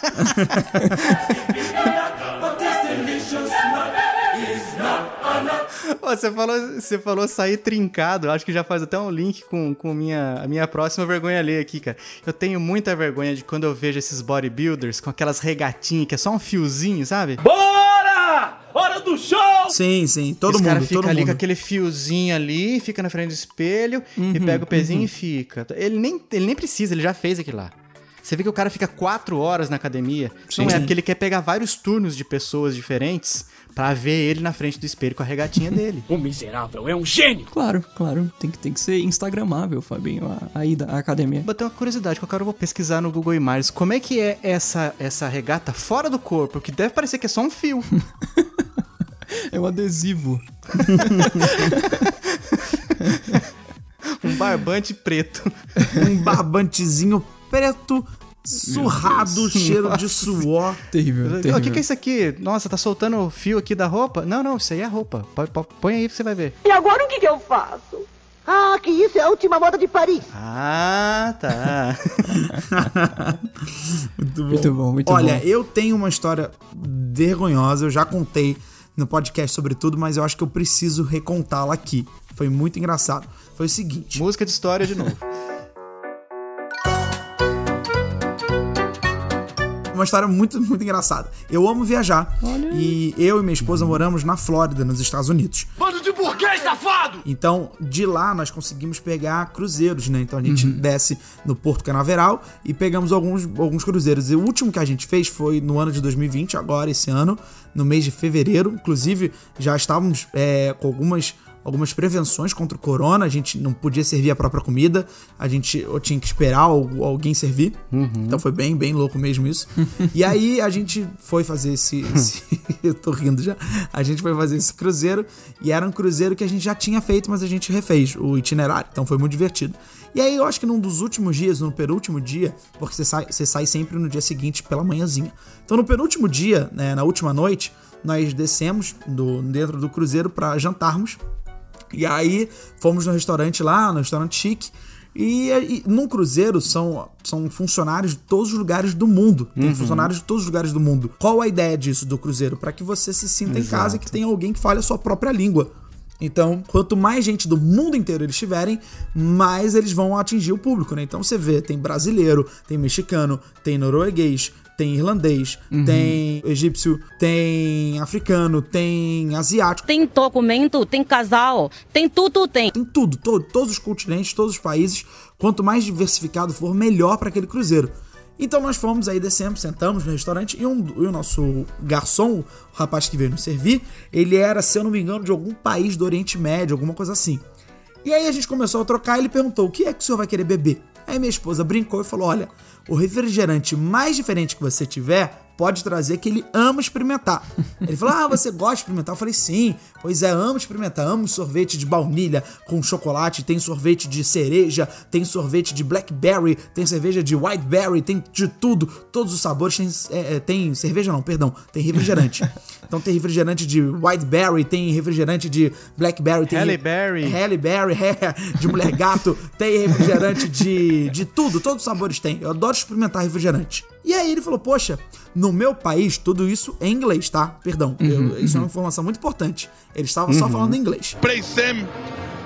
Você, falou, você falou sair trincado. Acho que já faz até um link com, com minha, a minha próxima vergonha alheia aqui, cara. Eu tenho muita vergonha de quando eu vejo esses bodybuilders com aquelas regatinhas que é só um fiozinho, sabe? Bora! Hora do show! Sim, sim, todo Esse mundo, cara fica ali mundo. com aquele fiozinho ali, fica na frente do espelho e pega o pezinho e fica. Ele nem, ele nem precisa, ele já fez aquilo lá. Você vê que o cara fica quatro horas na academia. Não é porque ele quer pegar vários turnos de pessoas diferentes pra ver ele na frente do espelho com a regatinha dele. O miserável é um gênio! Claro, claro, tem que, tem que ser instagramável, Fabinho, a, a ida à academia. Vou ter uma curiosidade, qualquer hora eu vou pesquisar no Google Imagens. Como é que é essa, essa regata fora do corpo? Que deve parecer que é só um fio. É um adesivo. um barbante preto. Um barbantezinho preto, surrado, cheiro de suor. Terrível, O terrível. que, que é isso aqui? Nossa, tá soltando o fio aqui da roupa? Não, não, isso aí é roupa. Põe aí que você vai ver. E agora o que, que eu faço? Ah, que isso é a última moda de Paris. Ah, tá. Muito bom. Muito bom, muito Olha, bom. eu tenho uma história vergonhosa, eu já contei no podcast sobre tudo, mas eu acho que eu preciso recontá-la aqui. Foi muito engraçado. Foi o seguinte. Música de história de novo. Uma história muito, muito engraçada. Eu amo viajar. E eu e minha esposa moramos na Flórida, nos Estados Unidos. Bando de burguês safado! Então, de lá nós conseguimos pegar cruzeiros, né? Então a gente desce no Porto Canaveral e pegamos alguns, alguns cruzeiros. E o último que a gente fez foi no ano de 2020, agora, esse ano, no mês de fevereiro. Inclusive, já estávamos é, com algumas. Algumas prevenções contra o corona, a gente não podia servir a própria comida, a gente ou tinha que esperar al- alguém servir. Então foi bem, bem louco mesmo isso. e aí a gente foi fazer esse. esse- eu tô rindo já. A gente foi fazer esse cruzeiro e era um cruzeiro que a gente já tinha feito, mas a gente refez o itinerário. Então foi muito divertido. E aí eu acho que num dos últimos dias, no penúltimo dia, porque você sai, você sai sempre no dia seguinte pela manhãzinha. Então no penúltimo dia, né, na última noite, nós descemos do, dentro do cruzeiro para jantarmos. E aí fomos no restaurante lá, no restaurante chique. E, e num cruzeiro são, são funcionários de todos os lugares do mundo. Tem Uhum. funcionários de todos os lugares do mundo. Qual a ideia disso do cruzeiro? Para que você se sinta em casa e que tenha alguém que fale a sua própria língua. Então, quanto mais gente do mundo inteiro eles tiverem, mais eles vão atingir o público, né? Então você vê, tem brasileiro, tem mexicano, tem norueguês, tem irlandês, tem egípcio, tem africano, tem asiático. Tem documento, tem casal, tem tudo, tem. Tem tudo, todo, todos os continentes, todos os países. Quanto mais diversificado for, melhor para aquele cruzeiro. Então nós fomos aí, descemos, sentamos no restaurante e, um, e o nosso garçom, o rapaz que veio nos servir, ele era, se eu não me engano, de algum país do Oriente Médio, alguma coisa assim. E aí a gente começou a trocar e ele perguntou: o que é que o senhor vai querer beber? Aí minha esposa brincou e falou: olha, o refrigerante mais diferente que você tiver, pode trazer que ele ama experimentar. Ele falou: Ah, você gosta de experimentar? Eu falei: Sim, pois é, amo experimentar. Amo sorvete de baunilha com chocolate, tem sorvete de cereja, tem sorvete de blackberry, tem cerveja de whiteberry, tem de tudo, todos os sabores. Tem, é, é, tem cerveja, não, perdão, tem refrigerante. Então tem refrigerante de whiteberry, tem refrigerante de blackberry, tem Halle Berry. Halle Berry, é, de mulher gato, tem refrigerante de, de tudo, todos os sabores tem. Eu adoro experimentar refrigerante. E aí ele falou, poxa, no meu país tudo isso é em inglês, tá? Perdão, eu- isso é uma informação muito importante. Ele estava só Uhum. falando inglês. Play Sam,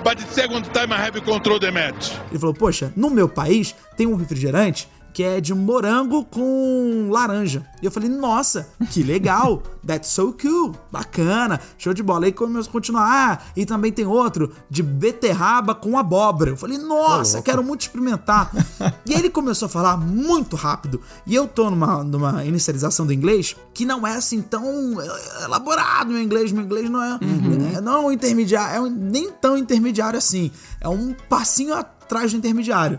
but the second time I have control the match. Ele falou, poxa, no meu país tem um refrigerante que é de morango com laranja. E eu falei, nossa, que legal, that's so cool, bacana, show de bola. Aí começou a continuar, ah, e também tem outro de beterraba com abóbora. Eu falei, nossa, quero muito experimentar. e aí ele começou a falar muito rápido. E eu tô numa, numa inicialização do inglês que não é assim tão eh, elaborado meu inglês. Meu inglês não é, é- não é um intermediário, é um- nem tão intermediário assim. É um passinho atrás do intermediário.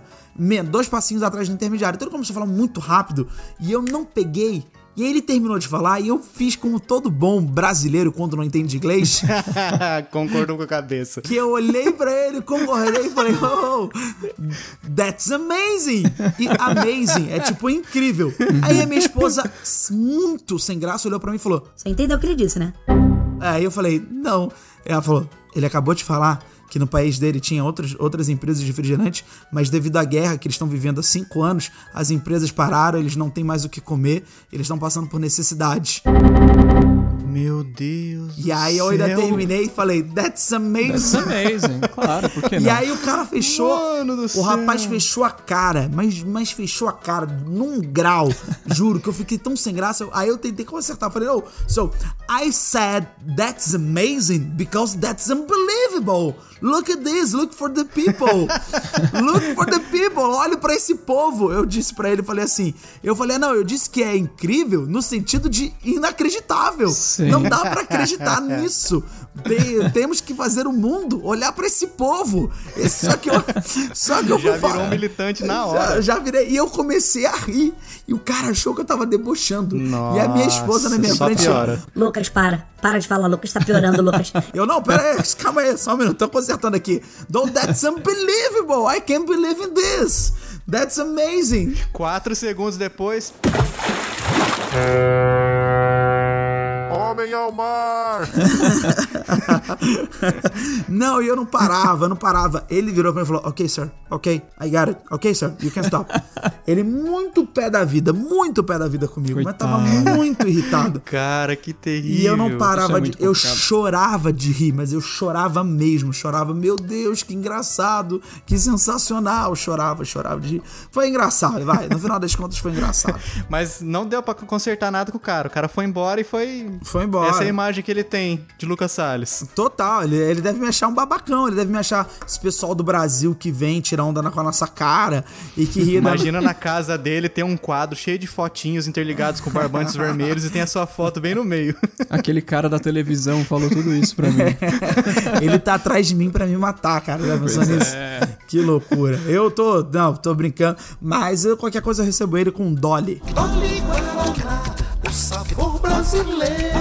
Dois passinhos atrás do intermediário. Então ele começou a falar muito rápido e eu não peguei. E aí ele terminou de falar e eu fiz como todo bom brasileiro quando não entende inglês. Concordou com a cabeça. que eu olhei pra ele, concordei e falei, oh, that's amazing! E amazing é tipo incrível. Aí a minha esposa, muito sem graça, olhou pra mim e falou: Você entendeu o que ele disse, né? Aí eu falei, não. Ela falou, ele acabou de falar que no país dele tinha outras, outras empresas de refrigerante, mas devido à guerra que eles estão vivendo há cinco anos, as empresas pararam, eles não têm mais o que comer, eles estão passando por necessidades. Meu Deus. E aí eu ainda céu. terminei e falei, that's amazing. That's amazing, claro, por que E não? aí o cara fechou. Mano do o céu. rapaz fechou a cara, mas, mas fechou a cara num grau. juro que eu fiquei tão sem graça. Aí eu tentei consertar. Falei, oh, so I said that's amazing because that's unbelievable. Look at this, look for the people. look for the people. Olhe pra esse povo. Eu disse pra ele, falei assim. Eu falei, não, eu disse que é incrível no sentido de inacreditável. Sim. Não dá pra acreditar nisso. Tem- temos que fazer o mundo olhar pra esse povo. Esse- Só que eu, só que eu Já fui virou um militante na Já, hora. já virei. E eu comecei a rir. E o cara achou que eu tava debochando. e a minha esposa na minha frente. piora. Lucas, para. Para de falar, Lucas. Tá piorando, Lucas. Eu, não, pera aí, calma aí, só um minuto, tô consertando aqui. Don't, that's unbelievable, I can't believe in this. That's amazing. Quatro segundos depois. Homem ao mar! não, e eu não parava, eu não parava. Ele virou pra mim e falou: Ok, sir, ok, I got it, ok, sir, you can stop. Ele muito pé da vida, muito pé da vida comigo, mas tava Coitado. muito irritado. Cara, que terrível. E eu não parava é de. Eu chorava de rir, mas eu chorava mesmo. Chorava, meu Deus, que engraçado, que sensacional. Chorava, chorava de rir. Foi engraçado, vai. No final das contas foi engraçado. Mas não deu pra consertar nada com o cara. O cara foi embora e foi. Foi embora. Essa é a imagem que ele tem de Lucas Salles. Total, ele, ele deve me achar um babacão, ele deve me achar esse pessoal do Brasil que vem tirar onda na- com a nossa cara e que ri da- Imagina na casa dele ter um quadro cheio de fotinhos interligados com barbantes vermelhos e tem a sua foto bem no meio. Aquele cara da televisão falou tudo isso pra mim. Ele tá atrás de mim pra me matar, cara. Já pensou nisso? é. Que loucura. Eu tô. Não, tô brincando. Mas eu, qualquer coisa eu recebo ele com um Dolly. O sabor brasileiro.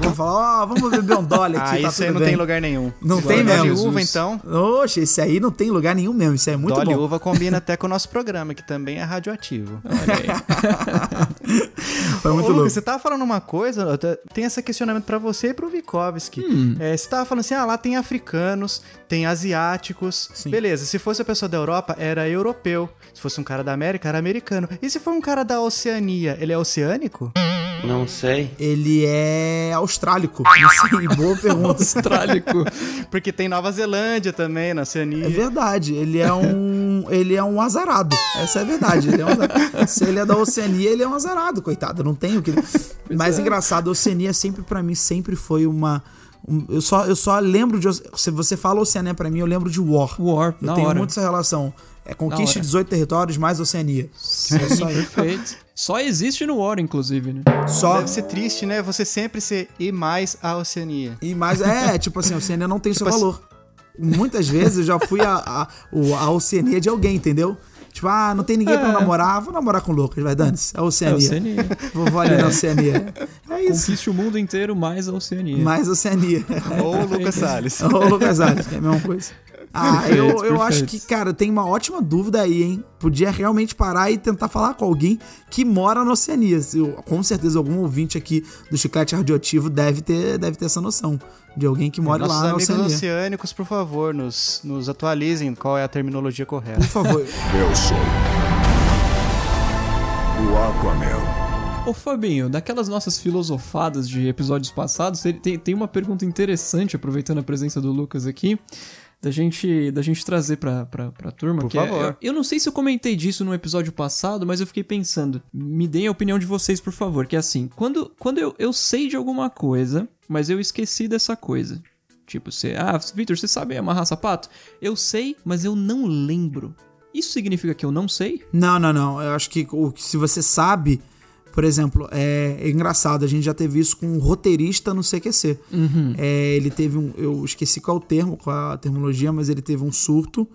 Vamos Fala, ó, vamos beber um dólar aqui, Ah, tá isso aí não bem. tem lugar nenhum. Não tem Dolly mesmo. uva, então. Oxe, esse aí não tem lugar nenhum mesmo. Isso aí é muito Dolly bom. uva combina até com o nosso programa, que também é radioativo. Foi muito Ô, Lucas, louco. você tava falando uma coisa, tem esse questionamento pra você e pro Vikovski. Hum. É, você tava falando assim, ah, lá tem africanos, tem asiáticos. Beleza, se fosse a pessoa da Europa, era europeu. Se fosse um cara da América, era americano. E se for um cara da Oceania, ele é oceânico? Não sei. Ele é austrálico. Não sei, boa pergunta. Austrálico. Porque tem Nova Zelândia também, na Oceania. É verdade, ele é um. ele é um azarado. Essa é a verdade. Ele é um. Se ele é da Oceania, ele é um azarado, coitado. Não tem o que. Mas é. engraçado, a Oceania sempre, pra mim, sempre foi uma. um- eu, só, eu só lembro de. Se você fala Oceania pra mim, eu lembro de War. War, Eu na tenho hora. muito essa relação. É conquista de 18 territórios mais Oceania. Sim, É só isso. perfeito. Só existe no War, inclusive, né? Só. Deve ser triste, né? Você sempre ser e mais a Oceania. E mais, é, tipo assim, a Oceania não tem seu Tipo assim- valor. Muitas vezes eu já fui a, a, a Oceania de alguém, entendeu? Tipo, ah, não tem ninguém pra É. namorar, vou namorar com o Lucas, vai, dane-se. A Oceania. É a Oceania. Vou, vou ali É. na Oceania. É isso. Conquiste o mundo inteiro mais a Oceania. Mais Oceania. Ou o Lucas Salles. Ou o Lucas Salles, que é a mesma coisa. Ah, Perfeito, eu, eu perfeito. acho que, cara, tem uma ótima dúvida aí, hein? Podia realmente parar e tentar falar com alguém que mora na Oceania. Eu- com certeza algum ouvinte aqui do Chiclete Radioativo deve ter, deve ter essa noção. De alguém que mora Nossos lá na amigos Oceania. oceânicos, por favor, nos, nos atualizem qual é a terminologia correta. Por favor. Eu sou o Aquaman. Ô Fabinho, daquelas nossas filosofadas de episódios passados, ele tem, tem uma pergunta interessante, aproveitando a presença do Lucas aqui, da gente, da gente trazer pra, pra, pra turma. Por que é- favor. eu, eu não sei se eu comentei disso no episódio passado, mas eu fiquei pensando. Me deem a opinião de vocês, por favor. Que é assim, quando, quando eu, eu sei de alguma coisa, mas eu esqueci dessa coisa. Tipo, você. Ah, Victor, você sabe amarrar sapato? Eu sei, mas eu não lembro. Isso significa que eu não sei? Não, não, não. Eu acho que se você sabe, por exemplo, é, é engraçado, a gente já teve isso com um roteirista no CQC. Uhum. É, ele teve um. Eu esqueci qual o termo, qual a terminologia, mas ele teve um surto,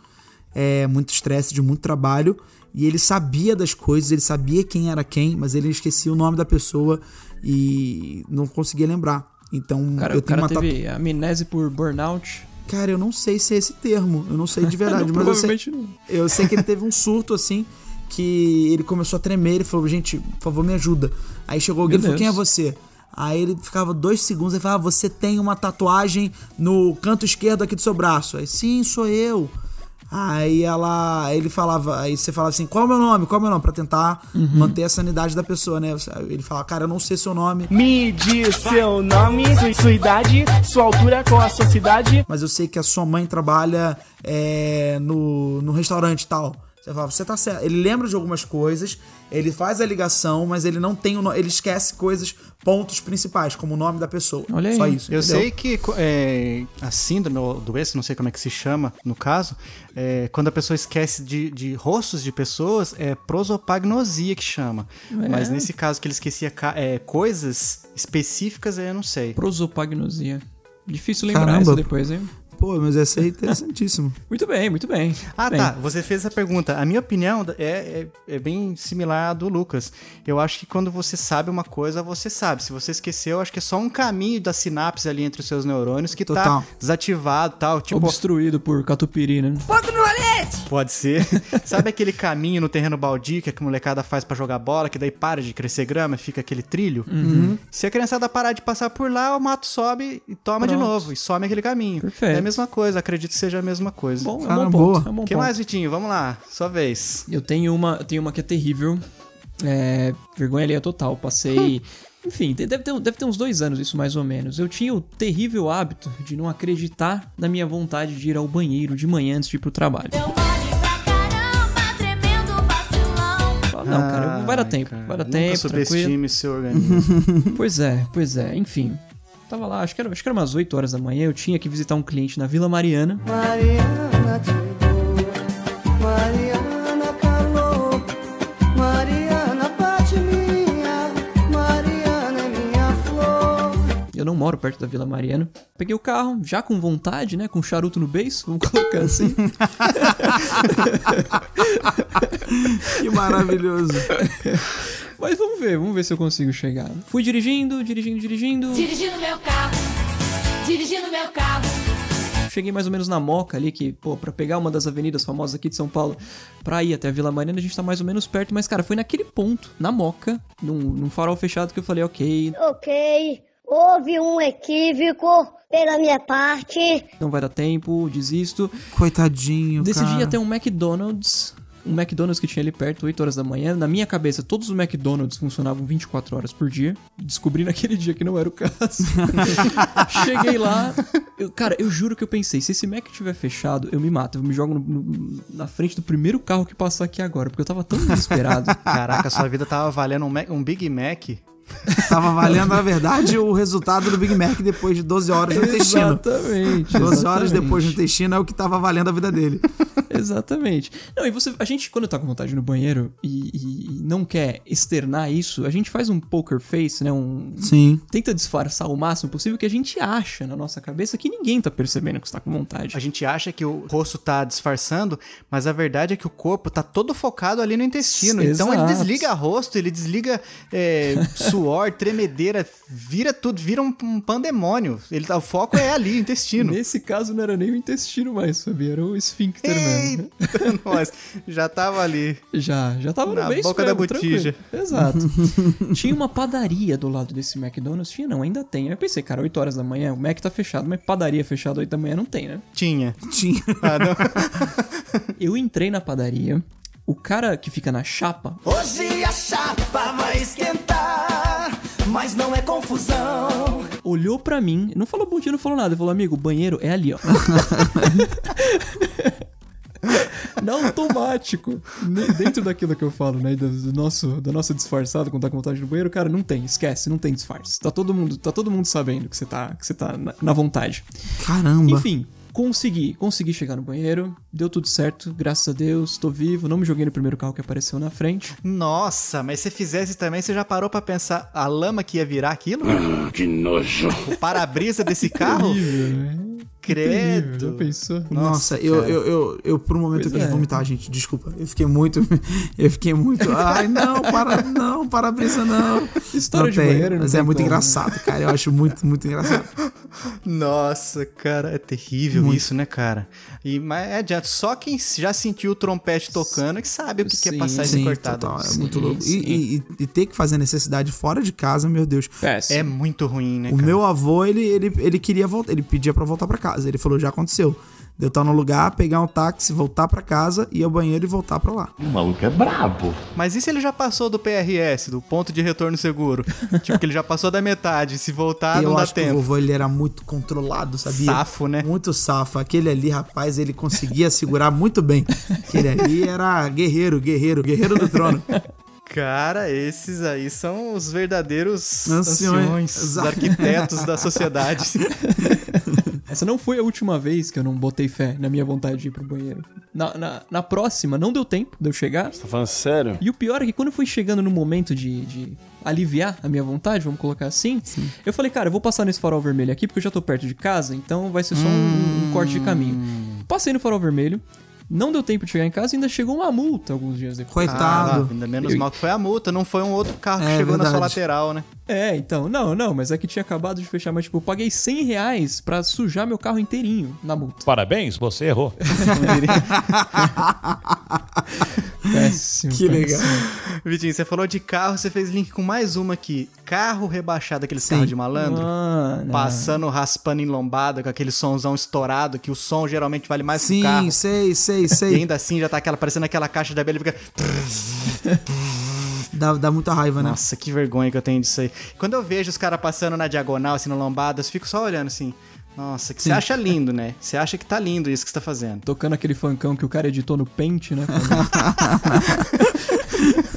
é, muito estresse, de muito trabalho. E ele sabia das coisas, ele sabia quem era quem, mas ele esquecia o nome da pessoa e não conseguia lembrar. Então, cara, eu tenho cara uma tatu- teve amnésia por burnout. Cara, eu não sei se é esse termo. Eu não sei de verdade, Não, mas eu sei, não. eu sei que ele teve um surto assim que ele começou a tremer, ele falou, gente, por favor, me ajuda. Aí chegou alguém e falou, quem é você? Aí ele ficava dois segundos e falava, ah, você tem uma tatuagem no canto esquerdo aqui do seu braço. Aí, sim, sou eu. Aí ela, aí ele falava, aí você falava assim, qual é o meu nome? Qual é o meu nome? Pra tentar Uhum. manter a sanidade da pessoa, né? Ele fala, cara, eu não sei seu nome. Me diz seu nome, sua, sua idade, sua altura, qual a sua cidade. mas eu sei que a sua mãe trabalha é, no, no restaurante tal. Você fala, você tá certo. Ele lembra de algumas coisas, ele faz a ligação, mas ele não tem o nome. Ele esquece coisas, pontos principais, como o nome da pessoa. Olha aí. Só isso. Eu entendeu? sei que é, a síndrome ou doença, não sei como é que se chama no caso, é, quando a pessoa esquece de, de rostos de pessoas, é prosopagnosia que chama. É. Mas nesse caso que ele esquecia é, coisas específicas, eu não sei. Prosopagnosia. Difícil lembrar Caramba. isso depois, hein? Pô, mas essa é interessantíssimo. Muito bem, muito bem. Ah, Bem, tá. Você fez essa pergunta. A minha opinião é, é, é bem similar à do Lucas. Eu acho que quando você sabe uma coisa, você sabe. Se você esqueceu, eu acho que é só um caminho da sinapse ali entre os seus neurônios que Total. tá desativado tal. Tipo, Obstruído por catupiry, né? Fogo no rolete! Pode ser. Sabe aquele caminho no terreno baldio que a molecada faz pra jogar bola, que daí para de crescer grama, fica aquele trilho? Uhum. Se a criançada parar de passar por lá, o mato sobe e toma de Pronto. novo, e some aquele caminho. Perfeito. É mesma coisa, acredito que seja a mesma coisa. Bom, é um bom boa. ponto. É um bom O que ponto. mais, Vitinho? Vamos lá, sua vez. Eu tenho uma, eu tenho uma que é terrível. É, vergonha alheia total. Passei. Enfim, de- deve ter, deve ter uns dois anos isso mais ou menos. Eu tinha o terrível hábito de não acreditar na minha vontade de ir ao banheiro de manhã antes de ir pro trabalho. Fala, Não, cara, vai dar Ai, tempo. cara, vai dar nunca tempo, tranquilo. subestime seu organismo. Pois é, pois é, enfim. Tava lá, acho que, era, acho que era umas 8 horas da manhã, eu tinha que visitar um cliente na Vila Mariana. Mariana Mariana calou, Mariana bate minha, Mariana é minha flor. Eu não moro perto da Vila Mariana. Peguei o carro, já com vontade, né? Com charuto no beiço, vamos colocar assim. Que maravilhoso. Mas vamos ver, vamos ver se eu consigo chegar. Fui dirigindo, dirigindo, dirigindo. Dirigindo meu carro, dirigindo meu carro. Cheguei mais ou menos na Moca ali, que, pô, pra pegar uma das avenidas famosas aqui de São Paulo pra ir até a Vila Mariana, a gente tá mais ou menos perto, mas, cara, foi naquele ponto, na Moca, num, num farol fechado, que eu falei, ok, Ok, houve um equívoco pela minha parte. não vai dar tempo, desisto. Coitadinho, Decidi cara. ir até um McDonald's. Um McDonald's que tinha ali perto, 8 horas da manhã. Na minha cabeça, todos os McDonald's funcionavam 24 horas por dia. Descobri naquele dia que não era o caso. Cheguei lá. eu- cara, eu juro que eu pensei: se esse Mac tiver fechado, eu me mato. Eu me jogo no- no- na frente do primeiro carro que passar aqui agora. Porque eu tava tão desesperado. Caraca, sua vida tava valendo um, Mac- um Big Mac. Tava valendo, na verdade, o resultado do Big Mac depois de 12 horas no intestino. Exatamente. 12 horas exatamente. depois no intestino é o que tava valendo a vida dele. Exatamente. Não, e você, a gente, quando tá com vontade no banheiro e, e- e não quer externar isso, a gente faz um poker face, né? Um, Sim. Tenta disfarçar o máximo possível que a gente acha na nossa cabeça que ninguém tá percebendo que você tá com vontade. A gente acha que o rosto tá disfarçando, mas a verdade é que o corpo tá todo focado ali no intestino. Então ele Exato. desliga rosto, ele desliga é, suor, tremedeira, vira tudo, vira um, um pandemônio. Ele, tá- o foco é ali, o intestino. Nesse caso não era nem o intestino mais, sabia? Era o esfíncter Eita, nós, já tava ali. Já, já tava Na no bem boca da botija. Exato. tinha uma padaria do lado desse McDonald's? Tinha não, ainda tem. Eu pensei, cara, 8 horas da manhã, o Mac tá fechado, mas padaria fechada 8 da manhã não tem, né? Tinha. Tinha. Ah, não. Eu entrei na padaria, o cara que fica na chapa, Hoje a chapa vai esquentar, mas não é confusão. olhou pra mim, não falou bom dia, não falou nada. Ele falou, amigo, o banheiro é ali, ó. Na automático. Dentro daquilo que eu falo, né? Do, do nosso, da nossa disfarçada quando tá com vontade no banheiro, cara, não tem, esquece, não tem disfarce. Tá todo mundo, tá todo mundo sabendo que você tá, que você tá na, na vontade. Caramba. Enfim, consegui, consegui chegar no banheiro, deu tudo certo, graças a Deus, tô vivo, não me joguei no primeiro carro que apareceu na frente. Nossa, mas se fizesse também, você já parou pra pensar a lama que ia virar aquilo? que nojo. O para-brisa desse carro? Terrível, né? Credo. Já pensou? Nossa, eu, eu, eu, eu, por um momento Pois eu quis é. vomitar, gente. Desculpa. Eu fiquei muito. Eu fiquei muito. Ai, não, para, não, para-brisa, não. História não de tem, banheiro Mas é muito como, né? engraçado, cara. Eu acho muito, muito engraçado. Nossa, cara, é terrível Muito. isso, né, cara? E, mas é só quem já sentiu o trompete tocando é que sabe o que, que é Sim, passar Sim, cortado. total. É Sim, muito louco. E, sim. e, e- e ter que fazer necessidade fora de casa, meu Deus. Péssimo. É muito ruim, né, O cara? meu avô, ele, ele, ele queria voltar, ele pedia pra voltar pra casa. Ele falou, já aconteceu. De eu estar no lugar, pegar um táxi, voltar pra casa, ir ao banheiro e voltar pra lá. O maluco é brabo. Mas e se ele já passou do PRS, do ponto de retorno seguro? tipo, que ele já passou da metade, se voltar eu não dá acho que o tempo. vovô, ele era muito controlado, sabia? Safo, né? Muito safo. Aquele ali, rapaz, ele conseguia segurar muito bem. Aquele ali era guerreiro, guerreiro, guerreiro do trono. Cara, esses aí são os verdadeiros Anciões. anciões, os arquitetos da sociedade. Essa não foi a última vez que eu não botei fé na minha vontade de ir pro banheiro. Na, na, na próxima, não deu tempo de eu chegar. Tá falando sério? E o pior é que quando eu fui chegando no momento de, de aliviar a minha vontade, vamos colocar assim, eu falei, cara, eu vou passar nesse farol vermelho aqui porque eu já tô perto de casa, então vai ser só um, um corte de caminho. Passei no farol vermelho, não deu tempo de chegar em casa e ainda chegou uma multa alguns dias depois. Coitado. Ah, ainda menos mal que foi a multa, não foi um outro carro que É, chegou na sua verdade. lateral, né? É, então, não, não, mas é que tinha acabado de fechar, mas tipo, eu paguei 100 reais pra sujar meu carro inteirinho na multa. Parabéns, você errou. Péssimo. Que legal. péssimo. Vitinho, você falou de carro, você fez link com mais uma aqui. Carro rebaixado, aquele carro de malandro. Mano. Passando, raspando em lombada, com aquele somzão estourado, que o som geralmente vale mais que o Sim, carro. sei, sei, E sei. ainda assim já tá aquela, parecendo aquela caixa da abelha, fica... Dá, dá muita raiva, né? Nossa, que vergonha que eu tenho disso aí. Quando eu vejo os caras passando na diagonal, assim, na lombada, eu fico só olhando assim. Nossa, que você acha lindo, né? Você acha que tá lindo isso que você tá fazendo. Tocando aquele funkão que o cara editou no Paint, né?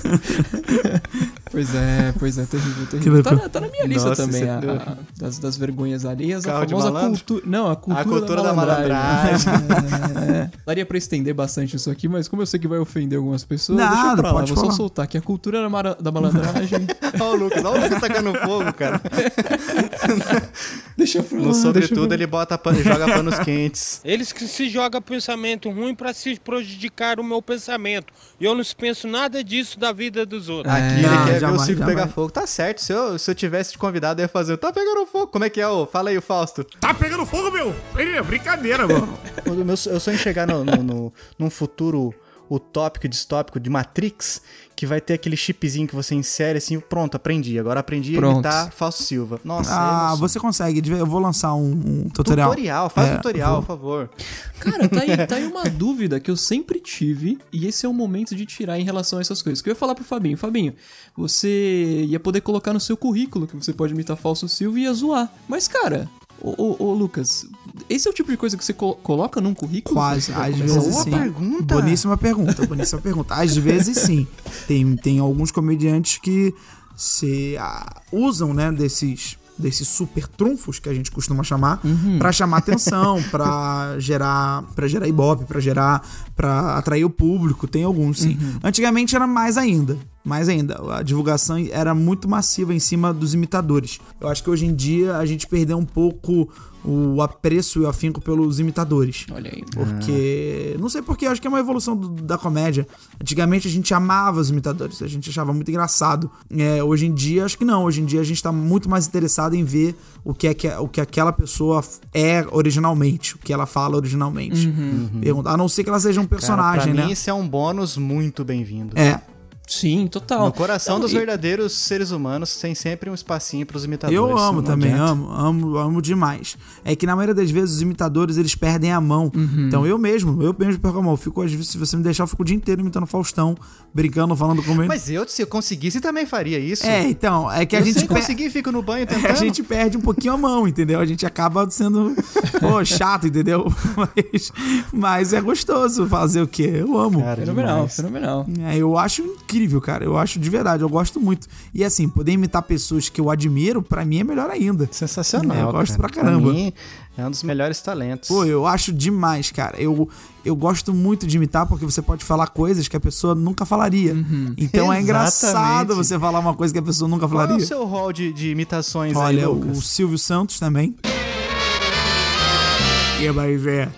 pois é, pois é, terrível, terrível. Tá, na- tá na minha lista Nossa, também, é a- a- das, das vergonhas alheias, Carro a famosa cultura... Não, a cultura, A cultura da da malandragem. malandragem. É. Daria pra estender bastante isso aqui, mas como eu sei que vai ofender algumas pessoas, deixa Nada, pra lá. Vou só falar. soltar que a cultura da mara- da malandragem... Olha o Lucas, olha o Lucas tacando fogo, cara. deixa pra lá, No sobretudo ele bota pano, joga panos quentes. Eles que se jogam pensamento ruim pra se prejudicar o meu pensamento. E eu não penso nada disso da vida dos outros. Aqui ele Não, quer ver jamais, o circo jamais. pegar fogo. Tá certo, se eu, se eu tivesse te convidado, eu ia fazer. Tá pegando fogo. Como é que é, ô? Fala aí, o Fausto. Tá pegando fogo, meu? É brincadeira, mano. Eu sonho em chegar no, no, no- num futuro utópico e distópico de Matrix, que vai ter aquele chipzinho que você insere assim, pronto, aprendi. Agora aprendi a Pronto. imitar Fausto Silva. Nossa, Ah, é você consegue. Eu vou lançar um, um tutorial. Tutorial, faz É, tutorial, vou- por favor. Cara, tá aí, tá aí uma dúvida que eu sempre tive, e esse é o momento de tirar em relação a essas coisas. Que eu ia falar pro Fabinho, Fabinho, você ia poder colocar no seu currículo que você pode imitar falso Silvio e ia zoar. Mas, cara, ô, ô, ô, Lucas, esse é o tipo de coisa que você co- coloca num currículo? Quase, às vezes a sim. pergunta. Boníssima pergunta, boníssima pergunta. Às vezes sim. Tem, tem alguns comediantes que se ah, usam, né, desses desses super trunfos que a gente costuma chamar pra chamar atenção, pra gerar para gerar ibope, pra gerar para atrair o público, tem alguns sim. Antigamente era mais ainda, mais ainda. A divulgação era muito massiva em cima dos imitadores. Eu acho que hoje em dia a gente perdeu um pouco o apreço e o afinco pelos imitadores. Olha aí. Porque. Não sei porque, acho que é uma evolução do- da comédia. Antigamente a gente amava os imitadores, a gente achava muito engraçado. É, hoje em dia, acho que não. Hoje em dia a gente tá muito mais interessado em ver o que, é que, o que aquela pessoa é originalmente, o que ela fala originalmente. Pergunta- A não ser que ela seja um personagem, Cara, pra né? mim, isso é um bônus muito bem-vindo. É. Sim, total. No coração Então, dos e- verdadeiros seres humanos tem sempre um espacinho pros imitadores. Eu amo também, adianta. amo, amo, amo demais. É que na maioria das vezes os imitadores eles perdem a mão. Uhum. Então eu mesmo, eu mesmo perco a mão. Eu Fico, às vezes, se você me deixar, eu fico o dia inteiro imitando Faustão, brincando, falando com ele. Mas eu, se eu conseguisse, também faria isso. É, então, é que a eu gente sem per- conseguir, fico no banho a tentando. gente perde um pouquinho a mão, entendeu? A gente acaba sendo pô, chato, entendeu? Mas, mas é gostoso fazer o quê? Eu amo. Cara, Fenomenal, demais. fenomenal. É, eu acho incrível, cara. Eu acho de verdade, eu gosto muito. E assim, poder imitar pessoas que eu admiro, pra mim é melhor ainda. Sensacional. Eu gosto cara. pra caramba. mim, é um dos melhores talentos. Pô, eu acho demais, cara. Eu, eu gosto muito de imitar porque você pode falar coisas que a pessoa nunca falaria. Então é engraçado você falar uma coisa que a pessoa nunca Qual é falaria. o seu rol de, de imitações aí, Olha, Lucas? o Silvio Santos também. E mas é.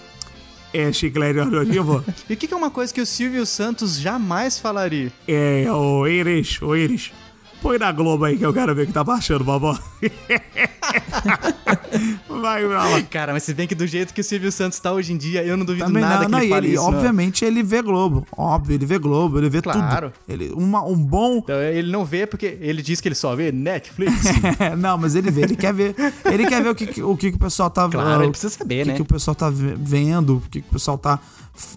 É chiclete adotivo? E o que, que é uma coisa que o Silvio Santos jamais falaria? É, ô Iris, ô Iris. Põe na Globo aí que eu quero ver o que tá baixando, vovó. Vai pra lá. Cara, mas se bem que do jeito que o Silvio Santos tá hoje em dia, eu não duvido Também nada não, que não, ele ele, isso. não. obviamente, ele vê Globo. Óbvio, ele vê Globo, ele vê Claro. tudo. Ele, uma, um bom. Então, ele não vê porque ele diz que ele só vê Netflix. não, mas ele vê, ele quer ver. Ele quer ver o que, o, que, o pessoal tá Claro, ele precisa saber, o que né? que o pessoal tá ve- vendo, o que, o pessoal tá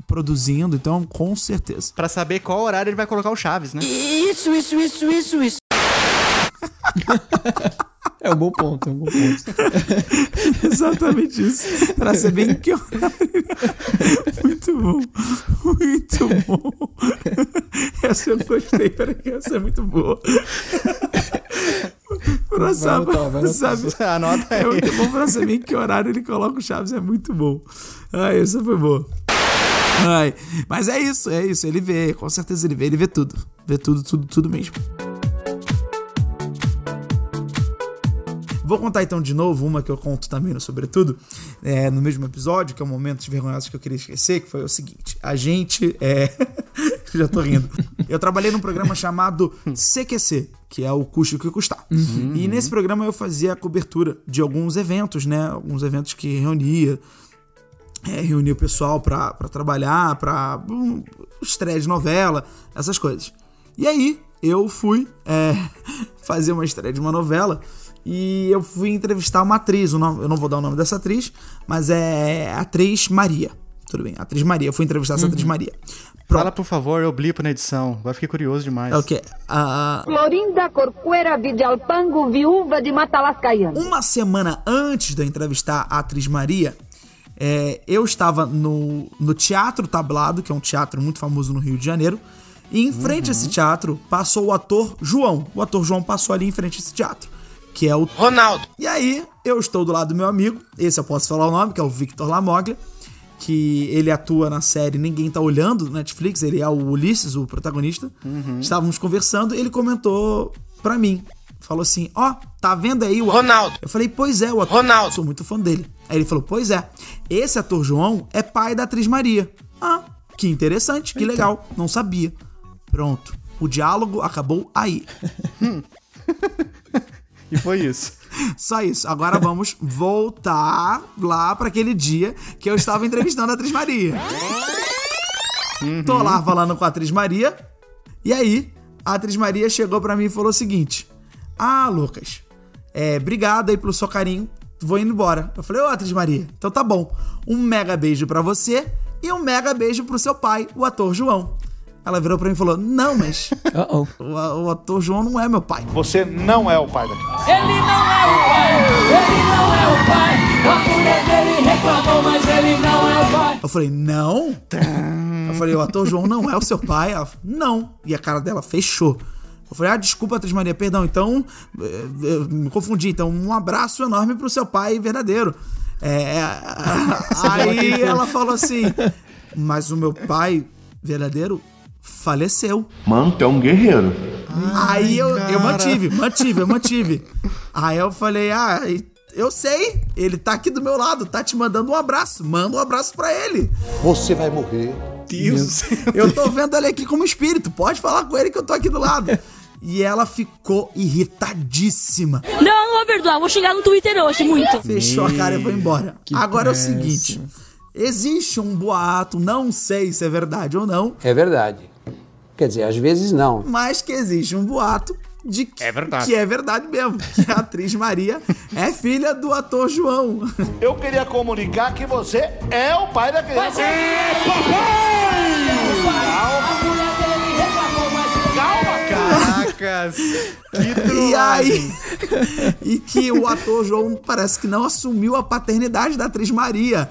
produzindo. Então, com certeza. pra saber qual horário ele vai colocar o Chaves, né? Isso, isso, isso, isso, isso. É um bom ponto, é um bom ponto. Exatamente isso. Pra ser bem que Muito bom. Muito bom. Essa eu gostei, peraí, essa é muito boa. Pra saber, anotar, vai Anota aí. é muito bom pra saber em que horário ele coloca o Chaves, é muito bom. Ai, essa foi boa. Ai, mas é isso, é isso. Ele vê, com certeza ele vê, ele vê tudo. Vê tudo, tudo, tudo mesmo. Vou contar então de novo uma que eu conto também no Sobretudo, é, no mesmo episódio, que é um momento de vergonhosos que eu queria esquecer, que foi o seguinte: a gente é. Já tô rindo. Eu trabalhei num programa chamado CQC, que é o custo que custar. E nesse programa eu fazia a cobertura de alguns eventos, né? Alguns eventos que reunia é, reunir o pessoal pra, pra trabalhar, pra um, estreia de novela, essas coisas. E aí, eu fui é, fazer uma estreia de uma novela e eu fui entrevistar uma atriz. Eu não vou dar o nome dessa atriz, mas é a atriz Maria. Tudo bem, a atriz Maria. Eu fui entrevistar essa atriz Maria. Fala, por favor, eu blipo na edição. Vai ficar curioso demais. É o quê? A, Florinda Corcuera Vidalpango, viúva de Matalascaiano. Uma semana antes de eu entrevistar a atriz Maria, é, eu estava no, no Teatro Tablado, que é um teatro muito famoso no Rio de Janeiro. E em frente a esse teatro passou o ator João. O ator João passou ali em frente a esse teatro, que é o Ronaldo. E aí, eu estou do lado do meu amigo, esse eu posso falar o nome, que é o Victor Lamoglia, que ele atua na série Ninguém Tá Olhando, do Netflix, ele é o Ulisses, o protagonista. Estávamos conversando e ele comentou pra mim. Falou assim: Ó, tá vendo aí o. Ronaldo. Eu falei: Pois é, o ator. Ronaldo. Sou muito fã dele. Aí ele falou: Pois é, esse ator João é pai da atriz Maria. Ah, que interessante, que legal. Não sabia. Pronto. O diálogo acabou aí. E foi isso. Só isso. Agora vamos voltar lá para aquele dia que eu estava entrevistando a atriz Maria. Tô lá falando com a atriz Maria. E aí, a atriz Maria chegou para mim e falou o seguinte: Ah, Lucas, é, obrigado aí pelo seu carinho. Vou indo embora. Eu falei, ô atriz Maria, então tá bom. Um mega beijo para você e um mega beijo pro seu pai, o ator João. Ela virou pra mim e falou: Não, mas. Uh -oh. o, o, ator João não é meu pai. Você não é o pai da criança. Ele não é o pai, ele não é o pai. A mulher dele reclamou, mas ele não é o pai. Eu falei: Não? Eu falei: O ator João não é o seu pai? Ela falou: Não. E a cara dela fechou. Eu falei, ah, desculpa, atriz Maria, perdão, então, eu me confundi. Então, um abraço enorme pro seu pai verdadeiro. É, aí ela falou assim, mas o meu pai verdadeiro faleceu. Mano, tu é um guerreiro. Ai, aí eu, eu mantive, mantive, eu mantive. Aí eu falei, ah, eu sei, ele tá aqui do meu lado, tá te mandando um abraço. Manda um abraço pra ele. Você vai morrer. Deus, eu tô vendo ele aqui como espírito, pode falar com ele que eu tô aqui do lado. E ela ficou irritadíssima. Não, vou perdoar, vou chegar no Twitter hoje, muito. Fechou a cara e foi embora. Que Agora pressa. é o seguinte: existe um boato, não sei se é verdade ou não, É verdade. Quer dizer, às vezes não. mas que existe um boato de que É verdade. que é verdade mesmo, que a atriz Maria é filha do ator João. Eu queria comunicar que você é o pai da criança. A mulher dele reclamou, mas Calma, Caracas! Que E aí, e que o ator João parece que não assumiu a paternidade da atriz Maria.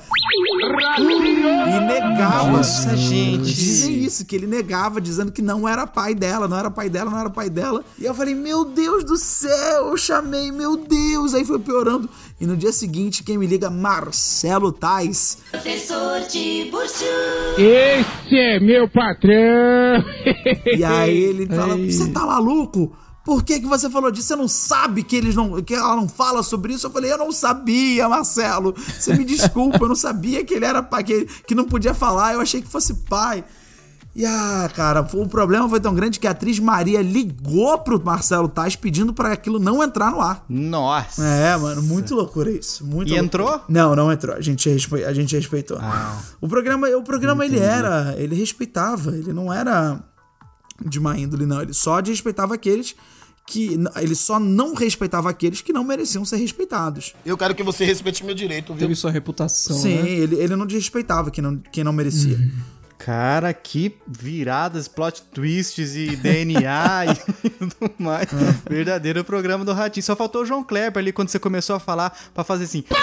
E negava. Nossa, gente. Dizem isso, que ele negava, dizendo que não era pai dela, não era pai dela, não era pai dela. E eu falei, meu Deus do céu, eu chamei, meu Deus. Aí foi piorando. E no dia seguinte, quem me liga, Marcelo Tais. Professor de Bursu. Esse é meu patrão. E aí ele fala: Você tá maluco? Por que, que você falou disso? Você não sabe que eles não. que ela não fala sobre isso? Eu falei, eu não sabia, Marcelo. Você me desculpa, eu não sabia que ele era pai, que, que não podia falar, eu achei que fosse pai. E ah, cara, o problema foi tão grande que a atriz Maria ligou pro Marcelo Tais pedindo pra aquilo não entrar no ar. Nossa! É, mano, muito loucura isso. Muito E loucura. entrou? Não, não entrou. A gente, respe... a gente respeitou. O programa, o programa ele era, ele respeitava, ele não era de má índole, não. Ele só respeitava aqueles que. Ele só não respeitava aqueles que não mereciam ser respeitados. Eu quero que você respeite meu direito, viu? Teve sua reputação, Sim, né? ele, ele não desrespeitava quem não, quem não merecia. Cara, que viradas, plot twists e DNA e tudo mais. Verdadeiro programa do Ratinho. Só faltou o João Kleber ali quando você começou a falar pra fazer assim. Que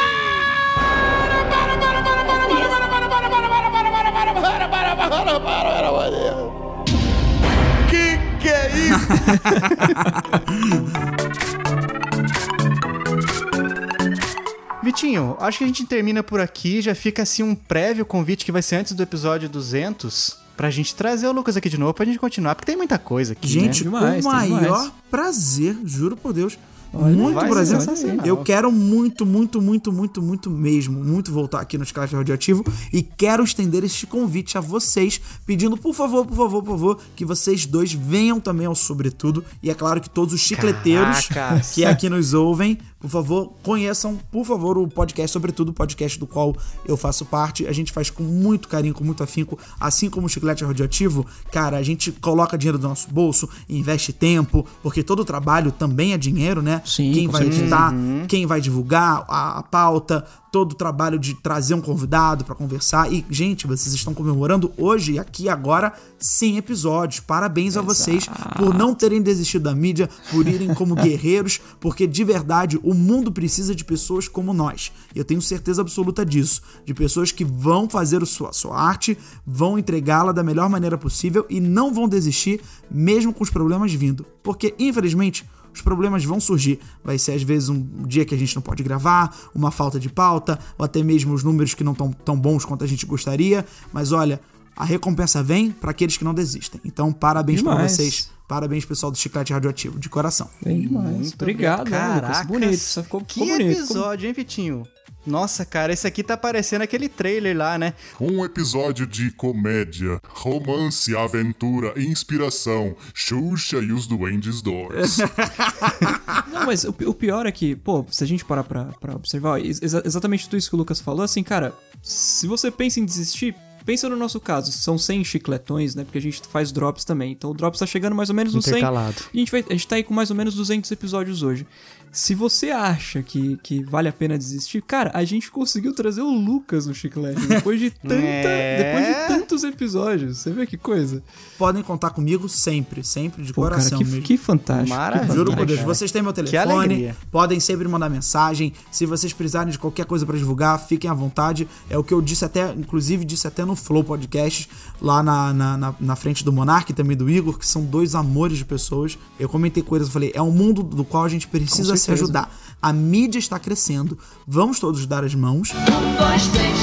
Vitinho, acho que a gente termina por aqui. Já fica assim um prévio convite que vai ser antes do episódio 200 pra gente trazer o Lucas aqui de novo pra gente continuar, porque tem muita coisa aqui, Gente, né? Demais, o maior demais. prazer, juro por Deus. Olha, muito sensacional. Eu quero muito, muito, muito, muito, muito mesmo, muito voltar aqui no Escalate Radioativo e quero estender este convite a vocês, pedindo por favor, por favor, por favor, que vocês dois venham também ao Sobretudo. E é claro que todos os chicleteiros Caracas. que aqui nos ouvem, por favor, conheçam, por favor, o podcast Sobretudo, o podcast do qual eu faço parte. A gente faz com muito carinho, com muito afinco, assim como o Chiclete Radioativo. Cara, a gente coloca dinheiro do nosso bolso, investe tempo, porque todo trabalho também é dinheiro, né? Sim, quem vai editar, quem vai divulgar a, a pauta, todo o trabalho de trazer um convidado pra conversar. E, gente, vocês estão comemorando hoje, aqui agora, 100 episódios. Parabéns a vocês por não terem desistido da mídia, por irem como guerreiros, porque de verdade o mundo precisa de pessoas como nós. Eu tenho certeza absoluta disso. De pessoas que vão fazer a sua, a sua arte, vão entregá-la da melhor maneira possível e não vão desistir, mesmo com os problemas vindo. Porque, infelizmente, os problemas vão surgir. Vai ser às vezes um dia que a gente não pode gravar, uma falta de pauta, ou até mesmo os números que não estão tão bons quanto a gente gostaria. Mas olha, a recompensa vem para aqueles que não desistem. Então, parabéns para vocês. Parabéns, pessoal do Chiclete Radioativo, de coração. Bem demais. Muito Obrigado, né, Lucas? Caracas, Bonito, isso ficou, Que ficou bonito. episódio, hein, Vitinho? Nossa, cara, esse aqui tá parecendo aquele trailer lá, né? Um episódio de comédia, romance, aventura, inspiração, Xuxa e os Duendes 2. Não, mas o, o pior é que, pô, se a gente parar pra, pra observar, exa exatamente tudo isso que o Lucas falou, assim, cara, se você pensa em desistir, pensa no nosso caso, são 100 chicletões, né? Porque a gente faz drops também. Então o drops tá chegando mais ou menos no 100. Intercalado. E a gente, vai, a gente tá aí com mais ou menos 200 episódios hoje. Se você acha que, que vale a pena desistir, cara, a gente conseguiu trazer o Lucas no chiclete depois de tanta, É. depois de tantos episódios. Você vê que coisa? Podem contar comigo sempre, sempre, de Pô, cara, coração que, mesmo. que fantástico. Maravilha. que Juro por. Deus, vocês têm meu Que telefone, podem sempre mandar mensagem. Se vocês precisarem de qualquer coisa pra divulgar, fiquem à vontade. É o que eu disse até, inclusive, disse até no Flow Podcast, lá na, na, na, na frente do Monark e também do Igor, que são dois amores de pessoas. Eu comentei com eles, eu falei, é um mundo do qual a gente precisa Se ajudar. A mídia está crescendo, vamos todos dar as mãos Um, dois, três,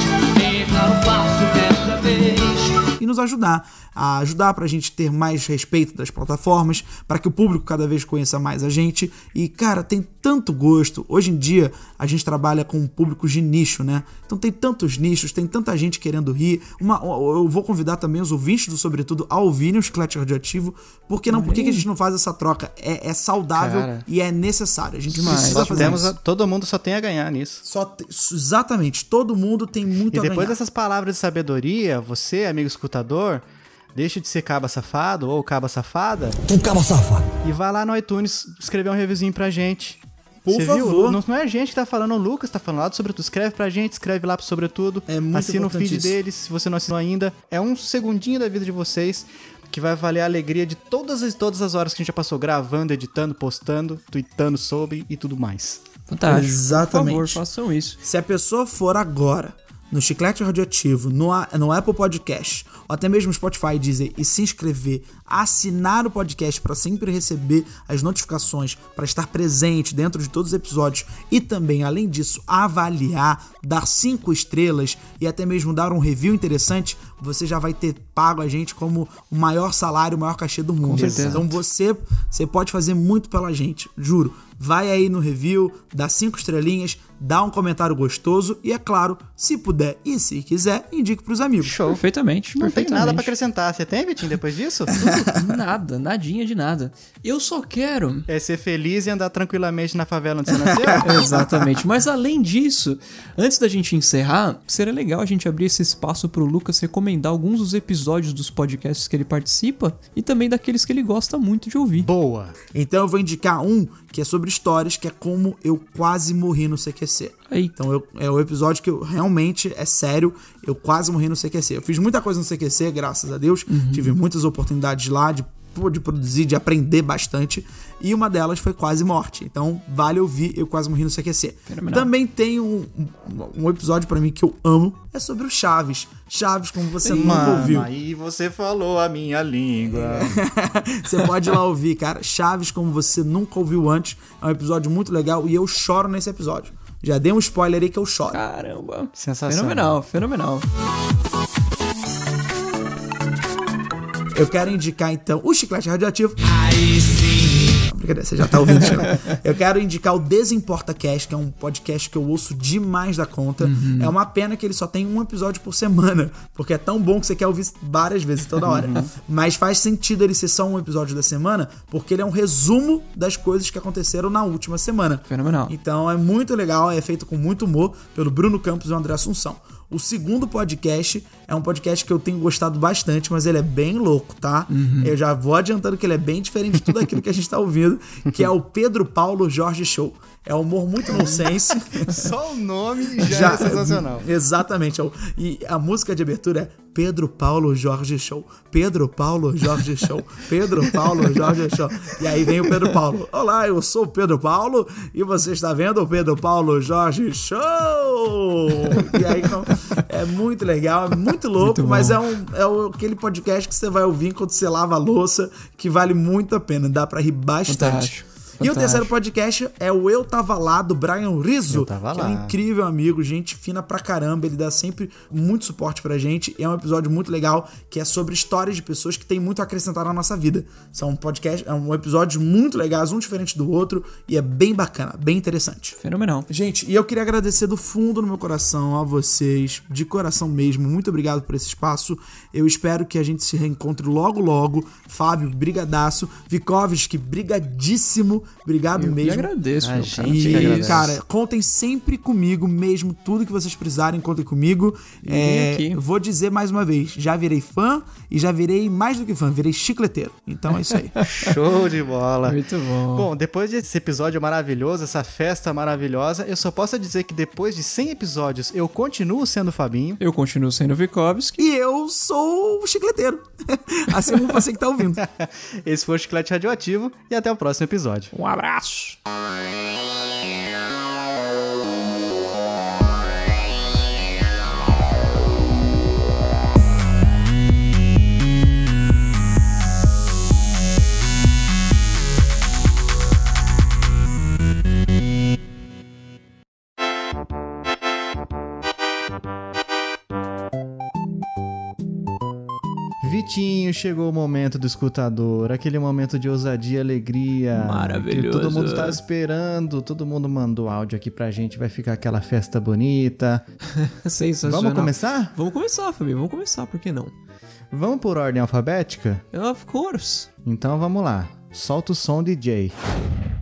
e nos ajudar. A ajudar pra gente ter mais respeito das plataformas, para que o público cada vez conheça mais a gente. E, cara, tem tanto gosto. Hoje em dia, a gente trabalha com públicos de nicho, né? Então tem tantos nichos, tem tanta gente querendo rir. Uma, eu vou convidar também os ouvintes do Sobretudo a ouvirem o Chiclete Radioativo. Por que não? Por que, que a gente não faz essa troca? É, é saudável Cara. e é necessário. A gente Demais. precisa fazer temos isso. a- todo mundo só tem a ganhar nisso. Só te- exatamente, todo mundo tem muito E a depois ganhar. dessas palavras de sabedoria, você, amigo escutador, deixa de ser caba safado ou caba safada Um cabo safado. e vai lá no iTunes escrever um reviewzinho pra gente. Por Você favor. viu? Não, não é a gente que tá falando, o Lucas tá falando lá do Sobretudo. Escreve pra gente, escreve lá pro Sobretudo. É muito Assina o feed isso. deles, se você não assinou ainda. É um segundinho da vida de vocês que vai valer a alegria de todas as, todas as horas que a gente já passou gravando, editando, postando, tweetando sobre e tudo mais. Fantástico. Exatamente. Por favor, façam isso. Se a pessoa for agora no Chiclete Radioativo, no, no Apple Podcast, ou até mesmo Spotify, dizer e se inscrever, assinar o podcast para sempre receber as notificações, para estar presente dentro de todos os episódios e também, além disso, avaliar, dar cinco estrelas e até mesmo dar um review interessante, você já vai ter pago a gente como o maior salário, o maior cachê do mundo. Então você, você pode fazer muito pela gente, juro. Vai aí no review, dá cinco estrelinhas, dá um comentário gostoso e, é claro, se puder e se quiser, indique pros amigos. Show. Perfeitamente, Não tem perfeitamente. nada pra acrescentar. Você tem, Vitinho, depois disso? Nada, nadinha de nada. Eu só quero. é ser feliz e andar tranquilamente na favela onde você nasceu? Exatamente. Mas além disso, antes da gente encerrar, seria legal a gente abrir esse espaço pro Lucas recomendar alguns dos episódios dos podcasts que ele participa e também daqueles que ele gosta muito de ouvir. Boa. Então eu vou indicar um que é sobre histórias, que é como eu quase morri no CQC. Aí. Então eu- é o episódio que eu realmente é sério, eu quase morri no CQC. Eu fiz muita coisa no CQC, graças a Deus, tive muitas oportunidades lá de, de produzir, de aprender bastante, e uma delas foi quase morte. Então vale ouvir Eu Quase Morri no CQC. Fenomenal. Também tem um, um, episódio pra mim que eu amo, é sobre o Chaves. Chaves, como você nunca Mano, ouviu. aí você falou a minha língua. Você pode ir lá ouvir, cara. Chaves, como você nunca ouviu antes. É um episódio muito legal e eu choro nesse episódio. Já dei um spoiler aí que eu choro. Caramba. Sensacional. Fenomenal, fenomenal. Eu quero indicar então o Chiclete Radioativo. Aí sim. Brincadeira, você já tá ouvindo. Eu quero indicar o Desimporta Cast, que é um podcast que eu ouço demais da conta. É uma pena que ele só tem um episódio por semana, porque é tão bom que você quer ouvir várias vezes, toda hora. Mas faz sentido ele ser só um episódio da semana, porque ele é um resumo das coisas que aconteceram na última semana. Fenomenal. Então é muito legal, é feito com muito humor pelo Bruno Campos e o André Assunção. O segundo podcast é um podcast que eu tenho gostado bastante, mas ele é bem louco, tá? Eu já vou adiantando que ele é bem diferente de tudo aquilo que a gente tá ouvindo, que é o Pedro Paulo Jorge Show. É um humor muito nonsense. Só o nome já, é sensacional. Exatamente. é E a música de abertura é Pedro Paulo Jorge Show. Pedro Paulo Jorge Show. Pedro Paulo Jorge Show. E aí vem o Pedro Paulo. Olá, eu sou o Pedro Paulo e você está vendo o Pedro Paulo Jorge Show. E aí então, é muito legal, é muito louco, Muito mas é, um, é aquele podcast que você vai ouvir enquanto você lava a louça, que vale muito a pena. Dá pra rir bastante. Fantástico. E o terceiro podcast é o Eu Tava Lá, do Brian Rizzo. Eu Tava que Lá. É um incrível amigo, gente fina pra caramba. Ele dá sempre muito suporte pra gente. E é um episódio muito legal, que é sobre histórias de pessoas que têm muito a acrescentar na nossa vida. São um podcast, é um episódios muito legais, um diferente do outro. E é bem bacana, bem interessante. Fenomenal. Gente, e eu queria agradecer do fundo do meu coração a vocês, de coração mesmo. Muito obrigado por esse espaço. Eu espero que a gente se reencontre logo, logo. Fábio, brigadaço. Vikovski, brigadíssimo. Obrigado Eu que mesmo. agradeço, meu cara. E, Eu cara, contem sempre comigo mesmo. Tudo que vocês precisarem, contem comigo. Vem É, vou dizer mais uma vez: já virei fã e já virei mais do que fã, virei chicleteiro. Então é isso aí. Show de bola. Muito bom. Bom, depois desse episódio maravilhoso, essa festa maravilhosa, eu só posso dizer que depois de 100 episódios eu continuo sendo Fabinho. Eu continuo sendo Vikovski. E eu sou o chicleteiro. assim como você que tá ouvindo. Esse foi o Chiclete Radioativo e até o próximo episódio. Um abraço. Chegou o momento do escutador, aquele momento de ousadia e alegria. Maravilhoso. Que todo mundo tá esperando, todo mundo mandou áudio aqui pra gente, vai ficar aquela festa bonita. Sensacional. Vamos começar? Vamos começar, Fabinho. Vamos começar, por que não? Vamos por ordem alfabética? Of course. Então vamos lá. Solta o som, DJ.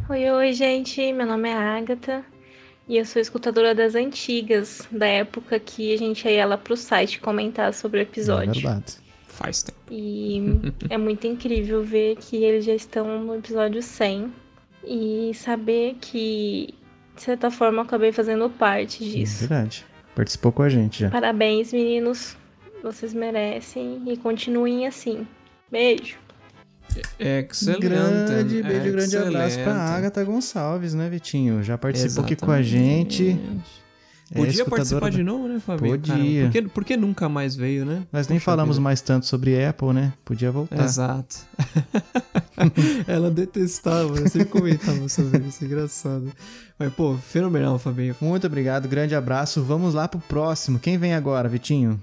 Oi, oi, gente. Meu nome é Agatha e eu sou escutadora das antigas, da época que a gente ia lá pro site comentar sobre o episódio. É verdade. Faz tempo. E é muito incrível ver que eles já estão no episódio 100 e saber que, de certa forma, eu acabei fazendo parte disso. Verdade. Participou com a gente já. Parabéns, meninos. Vocês merecem e continuem assim. Beijo. Excelente. Grande beijo, grande abraço pra Excelente. Agatha Gonçalves, né, Vitinho? Já participou aqui com a gente. É Podia escutadora participar da- de novo, né, Fabinho? Podia. Por, que, por que nunca mais veio, né? Nós nem Poxa falamos vida. mais tanto sobre Apple, né? Podia voltar. Exato. Ela detestava, eu sempre comentava sobre isso, engraçado. Mas, pô, fenomenal, Fabinho. Muito obrigado, grande abraço. Vamos lá pro próximo. Quem vem agora, Vitinho?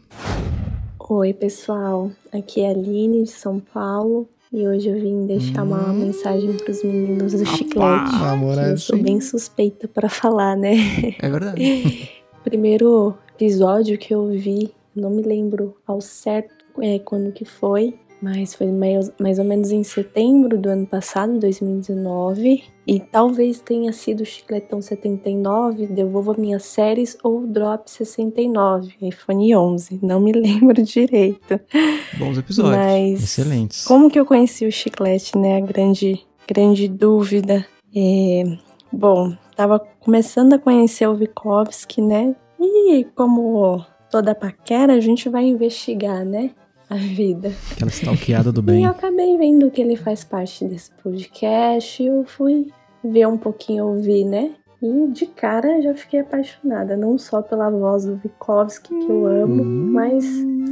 Oi, pessoal. Aqui é a Aline de São Paulo e hoje eu vim deixar uma mensagem pros meninos do Chiclete. amor, eu sou bem suspeita pra falar, né? É verdade. Primeiro episódio que eu vi, não me lembro ao certo é, quando que foi, mas foi mais, mais ou menos em setembro do ano passado, 2019. E talvez tenha sido o Chicletão 79, Devolva Minhas Séries ou Drop 69, iPhone 11. Não me lembro direito. Bons episódios. Mas Excelentes. como que eu conheci o chiclete, né? A grande, grande dúvida. É, bom, tava começando a conhecer o Vikovski, né? E como toda paquera, a gente vai investigar, né? A vida. Aquela stalkeada do E bem. eu acabei vendo que ele faz parte desse podcast e eu fui ver um pouquinho, ouvir, né? E de cara já fiquei apaixonada, não só pela voz do Vikovski, que eu amo, mas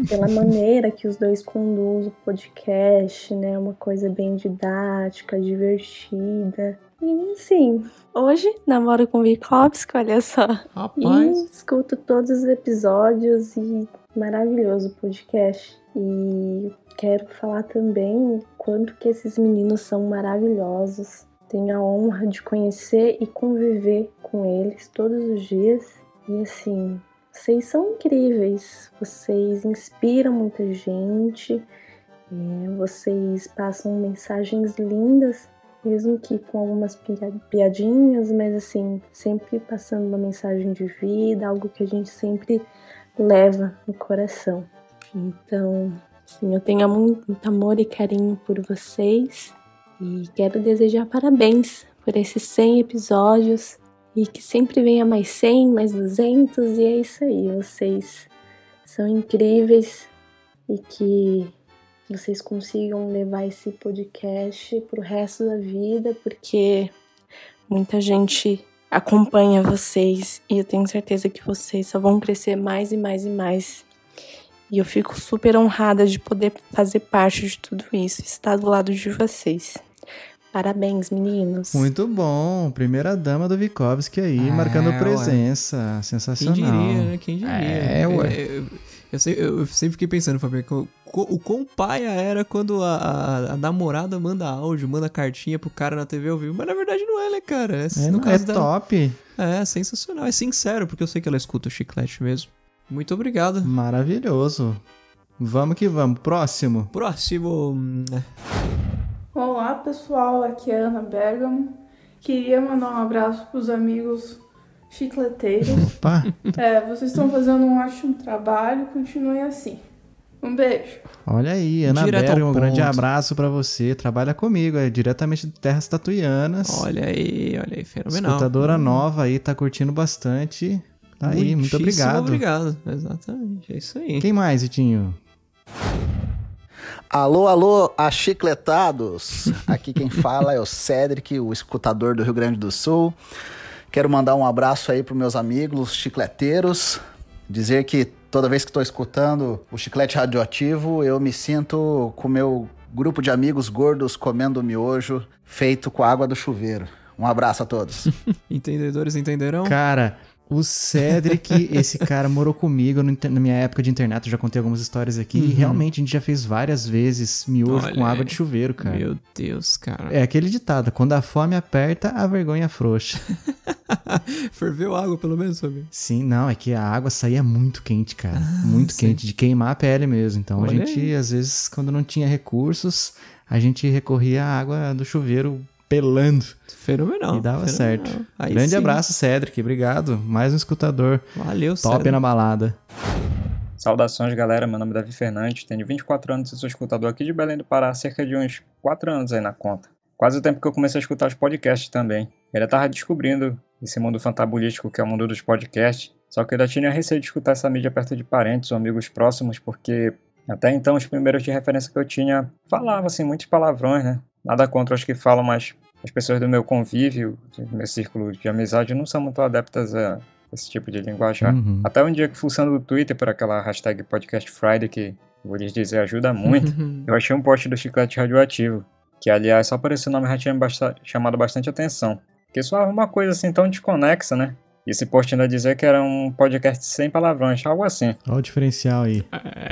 pela maneira que os dois conduzem o podcast, né? Uma coisa bem didática, divertida. E assim, hoje namoro com o Vikovski, olha só. Rapaz. E escuto todos os episódios e maravilhoso o podcast. E quero falar também o quanto que esses meninos são maravilhosos. Tenho a honra de conhecer e conviver com eles todos os dias. E assim, vocês são incríveis. Vocês inspiram muita gente. é, vocês passam mensagens lindas, mesmo que com algumas pia- piadinhas, mas assim, sempre passando uma mensagem de vida, algo que a gente sempre leva no coração. Então, assim, eu tenho muito amor e carinho por vocês e quero desejar parabéns por esses 100 episódios e que sempre venha mais 100, mais 200 e é isso aí. Vocês são incríveis e que vocês consigam levar esse podcast pro resto da vida, porque muita gente acompanha vocês e eu tenho certeza que vocês só vão crescer mais e mais e mais. E eu fico super honrada de poder fazer parte de tudo isso, estar do lado de vocês. Parabéns, meninos. Muito bom. Primeira dama do Vikovski aí, marcando presença. É, Quem Sensacional. diria, né? Quem diria. É, ué. Eu, eu, sei- eu sempre fiquei pensando, Fabio, que o, quão paia era quando a, a- a namorada manda áudio, manda cartinha pro cara na TV ao vivo. Mas na verdade não é, né, cara? É, É, no não, caso é da- top. É, sensacional. É sincero, porque eu sei que ela escuta o chiclete mesmo. Muito obrigado. Maravilhoso. Vamos que vamos. Próximo. Próximo. Hum, Olá pessoal, aqui é a Ana Bergamo. Queria mandar um abraço pros amigos chicleteiros. Opa. É, vocês estão fazendo um ótimo trabalho, continuem assim. Um beijo. Olha aí, Ana Direto Bergamo, um grande abraço pra você. Trabalha comigo, é diretamente de Terras Tatuianas. Olha aí, olha aí, fenomenal. Escutadora nova aí, tá curtindo bastante. Tá aí, muito obrigado. obrigado. Exatamente, é isso aí. Quem mais, Itinho? Alô, alô, achicletados! Aqui quem fala é o Cedric, o escutador do Rio Grande do Sul. Quero mandar um abraço aí para meus amigos chicleteiros. Dizer que toda vez que estou escutando o chiclete radioativo, eu me sinto com o meu grupo de amigos gordos comendo miojo feito com a água do chuveiro. Um abraço a todos. Entendedores entenderão? Cara, o Cedric, esse cara morou comigo no na minha época de internet, eu já contei algumas histórias aqui, e Uhum. realmente a gente já fez várias vezes miojo Olha com água de chuveiro, cara. Meu Deus, cara. É aquele ditado, quando a fome aperta, a vergonha frouxa. Ferveu água, pelo menos, Fabio? Sim, não, é que a água saía muito quente, cara. muito quente, de queimar a pele mesmo. Então a Olha gente, aí. às vezes, quando não tinha recursos, a gente recorria à água do chuveiro pelando. Fenomenal. E dava fenomenal. certo. Aí Grande sim. abraço, Cedric. Obrigado. Mais um escutador. Valeu, Top Cedric. na balada. Saudações, galera. Meu nome é Davi Fernandes, tenho 24 anos e sou escutador aqui de Belém do Pará há cerca de uns 4 anos aí na conta. Quase o tempo que eu comecei a escutar os podcasts também. Eu ainda tava descobrindo esse mundo fantabulístico que é o mundo dos podcasts, só que eu ainda tinha receio de escutar essa mídia perto de parentes ou amigos próximos, porque até então os primeiros de referência que eu tinha falavam assim muitos palavrões, né? Nada contra os que falam, mas as pessoas do meu convívio, do meu círculo de amizade, não são muito adeptas a esse tipo de linguajar. Uhum. Até um dia que fuçando o Twitter por aquela hashtag Podcast Friday, que vou lhes dizer ajuda muito, eu achei um post do Chiclete Radioativo, que aliás só por esse nome já tinha basta- chamado bastante atenção. Porque soava uma coisa assim tão desconexa, né? E esse post ainda dizia que era um podcast sem palavrões, algo assim. Olha o diferencial aí.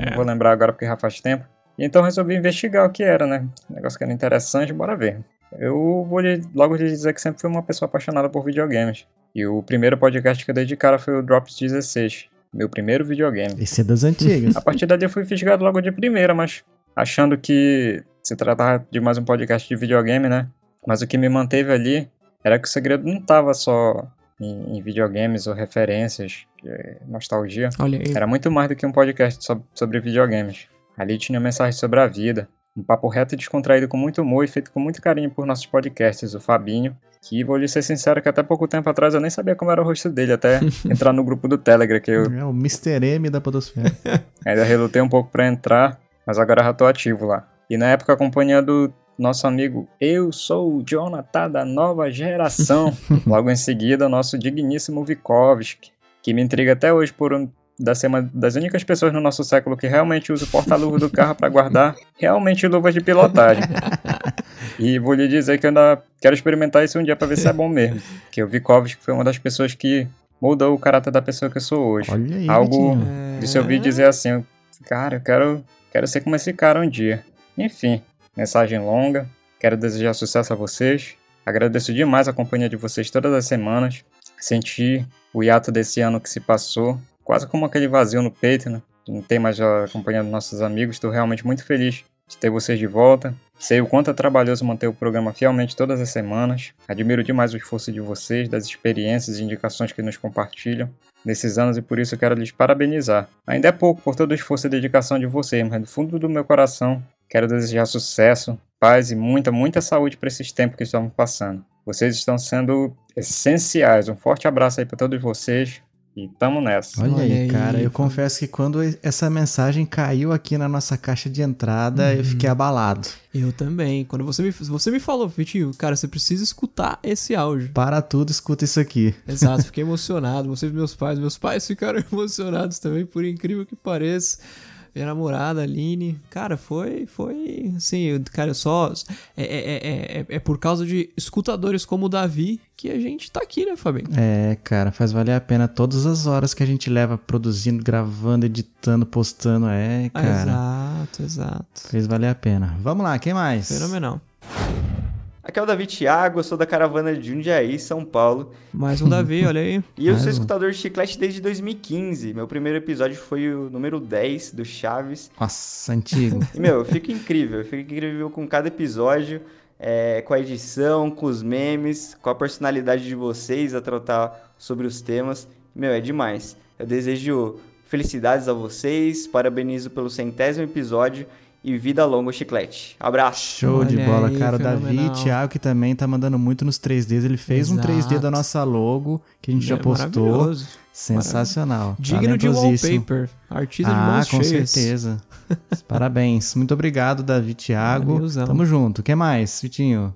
Não vou lembrar agora porque já faz tempo. Então resolvi investigar o que era, né? Um negócio que era interessante, bora ver. Eu vou logo lhe dizer que sempre fui uma pessoa apaixonada por videogames. E o primeiro podcast que eu dei de cara foi o Drops 16, meu primeiro videogame. Esse é das antigas. A partir dali eu fui fisgado logo de primeira, mas achando que se tratava de mais um podcast de videogame, né? Mas o que me manteve ali era que o segredo não estava só em, em videogames ou referências, eh, nostalgia. Olha aí. Era muito mais do que um podcast sob- sobre videogames. Ali tinha mensagens sobre a vida, um papo reto e descontraído com muito humor e feito com muito carinho por nossos podcasts, o Fabinho, que vou lhe ser sincero que até pouco tempo atrás eu nem sabia como era o rosto dele, até entrar no grupo do Telegram, que eu É o Mr. M da Podosfera. Ainda relutei um pouco pra entrar, mas agora já tô ativo lá. E na época acompanhando nosso amigo Eu Sou o Jonathan da Nova Geração. Logo em seguida, nosso digníssimo Vikovski, que me intriga até hoje por um, da ser uma das únicas pessoas no nosso século que realmente usa o porta-luva do carro para guardar realmente luvas de pilotagem. E vou lhe dizer que eu ainda quero experimentar isso um dia para ver se é bom mesmo. Que o Vikovski foi uma das pessoas que mudou o caráter da pessoa que eu sou hoje. Olha aí, Algo Vitinho. de se ouvir dizer assim, cara, eu quero, quero ser como esse cara um dia. Enfim, mensagem longa, quero desejar sucesso a vocês. Agradeço demais a companhia de vocês todas as semanas. Senti o hiato desse ano que se passou, quase como aquele vazio no peito, né? Não ter mais a companhia dos nossos amigos. Estou realmente muito feliz de ter vocês de volta. Sei o quanto é trabalhoso manter o programa fielmente todas as semanas. Admiro demais o esforço de vocês, das experiências e indicações que nos compartilham nesses anos e por isso quero lhes parabenizar. Ainda é pouco por todo o esforço e dedicação de vocês, mas do fundo do meu coração quero desejar sucesso, paz e muita, muita saúde para esses tempos que estamos passando. Vocês estão sendo essenciais. Um forte abraço aí para todos vocês e tamo nessa. Olha, aí, cara, eu confesso que quando essa mensagem caiu aqui na nossa caixa de entrada, eu fiquei abalado. Eu também. Quando você me, você me falou, Vitinho, cara, você precisa escutar esse áudio. Para tudo, escuta isso aqui. Exato, fiquei emocionado. Vocês, meus pais, meus pais ficaram emocionados também, por incrível que pareça. Minha namorada, Aline. Cara, foi, foi, assim, eu- cara, eu só, é, é, é, é, é por causa de escutadores como o Davi que a gente tá aqui, né, Fabinho? É, cara, faz valer a pena todas as horas que a gente leva produzindo, gravando, editando, postando. É, cara. Exato, exato. Fez valer a pena. Vamos lá, quem mais? Fenomenal. Aqui é o Davi Thiago, eu sou da caravana de Jundiaí, São Paulo. Mais um Davi, olha aí. E eu Mais sou um. escutador de chiclete desde 2015. Meu primeiro episódio foi o número 10 do Chaves. Nossa, antigo. E, meu, eu fico incrível, eu fico incrível com cada episódio, é, com a edição, com os memes, com a personalidade de vocês a tratar sobre os temas. Meu, é demais. Eu desejo felicidades a vocês, parabenizo pelo centésimo episódio e vida longa o chiclete. Abraço! Show de Olha bola, aí, cara. O Davi. Thiago, que também tá mandando muito nos 3Ds. Ele fez um 3D Exato. da nossa logo, que a gente já É postou. maravilhoso. Sensacional. Digno de wallpaper. Artista de ah, mãos com cheias. certeza. Parabéns. Muito obrigado, Davi Thiago. Tamo junto. O que mais, Vitinho?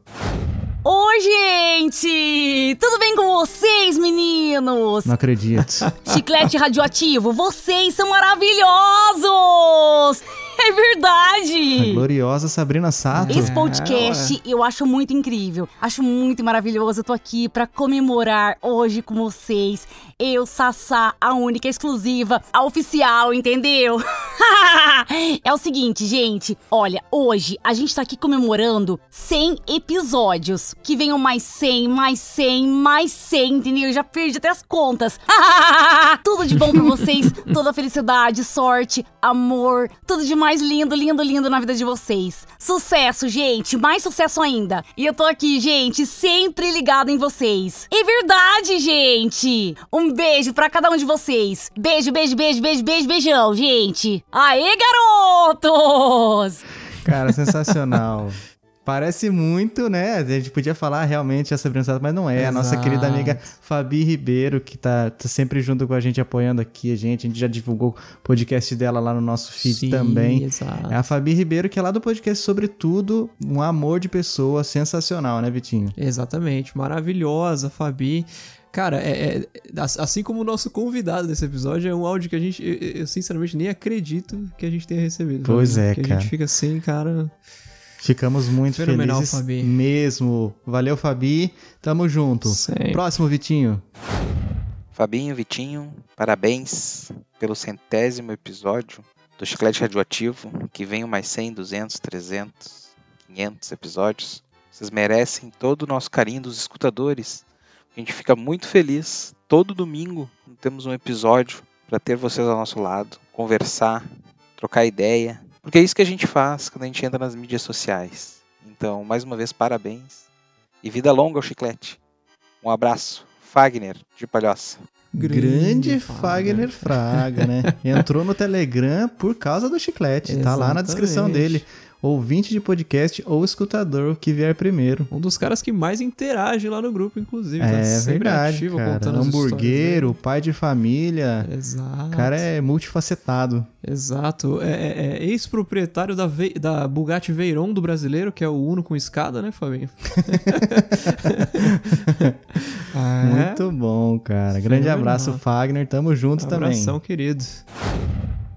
Oi, gente! Tudo bem com vocês, meninos? Não acredito. Chiclete radioativo, vocês são maravilhosos! É verdade! Gloriosa Sabrina Sato. Esse podcast eu acho muito incrível, acho muito maravilhoso. Eu tô aqui pra comemorar hoje com vocês. Eu, Sassá, a única, exclusiva, a oficial, entendeu? é o seguinte, gente. Olha, hoje a gente tá aqui comemorando 100 episódios. Que venham mais 100, mais 100, mais 100, entendeu? Eu já perdi até as contas. Tudo de bom pra vocês, toda felicidade, sorte, amor, tudo de mais lindo, lindo, lindo na vida de vocês. Sucesso, gente, mais sucesso ainda. E eu tô aqui, gente, sempre ligado em vocês. É verdade, gente. Um beijo pra cada um de vocês. Beijo, beijo, beijo, beijo, beijo, beijão, gente. Aê, garotos! Cara, sensacional. Parece muito, né? A gente podia falar realmente a Sabrina Sato, mas não é. A nossa Exato. querida amiga Fabi Ribeiro, que tá, tá sempre junto com a gente, apoiando aqui a gente. A gente já divulgou o podcast dela lá no nosso feed Sim, também. exato. É a Fabi Ribeiro, que é lá do podcast Sobretudo, um amor de pessoa sensacional, né, Vitinho? Exatamente, maravilhosa, Fabi. Cara, é, é- assim como o nosso convidado desse episódio, é um áudio que a gente, eu, eu sinceramente nem acredito que a gente tenha recebido. Pois Fabi. é, que A cara. gente fica assim, cara. Ficamos muito Fenomenal, felizes Fabi. mesmo. Valeu, Fabi. Tamo junto. Próximo, Vitinho. Fabinho, Vitinho, parabéns pelo centésimo episódio do Chiclete Radioativo. Que venham mais 100, 200, 300, 500 episódios. Vocês merecem todo o nosso carinho dos escutadores. A gente fica muito feliz. Todo domingo temos um episódio para ter vocês ao nosso lado, conversar, trocar ideia. Porque é isso que a gente faz quando a gente entra nas mídias sociais. Então, mais uma vez, parabéns. E vida longa ao chiclete. Um abraço. Fagner, de Palhoça. Grande, Fagner Fraga, né? Entrou no Telegram por causa do chiclete. Tá lá na descrição Exatamente. dele. Ouvinte de podcast ou escutador, o que vier primeiro. Um dos caras que mais interage lá no grupo, inclusive. tá É sempre verdade, ativo, cara. contando Hamburguero, pai de família. Exato. O cara é multifacetado. Exato. É, é- é ex-proprietário da, Ve- da Bugatti Veyron do brasileiro, que é o Uno com escada, né, Fabinho? É. Muito bom, cara. Grande abraço, Fagner. Tamo junto Abração, também. querido.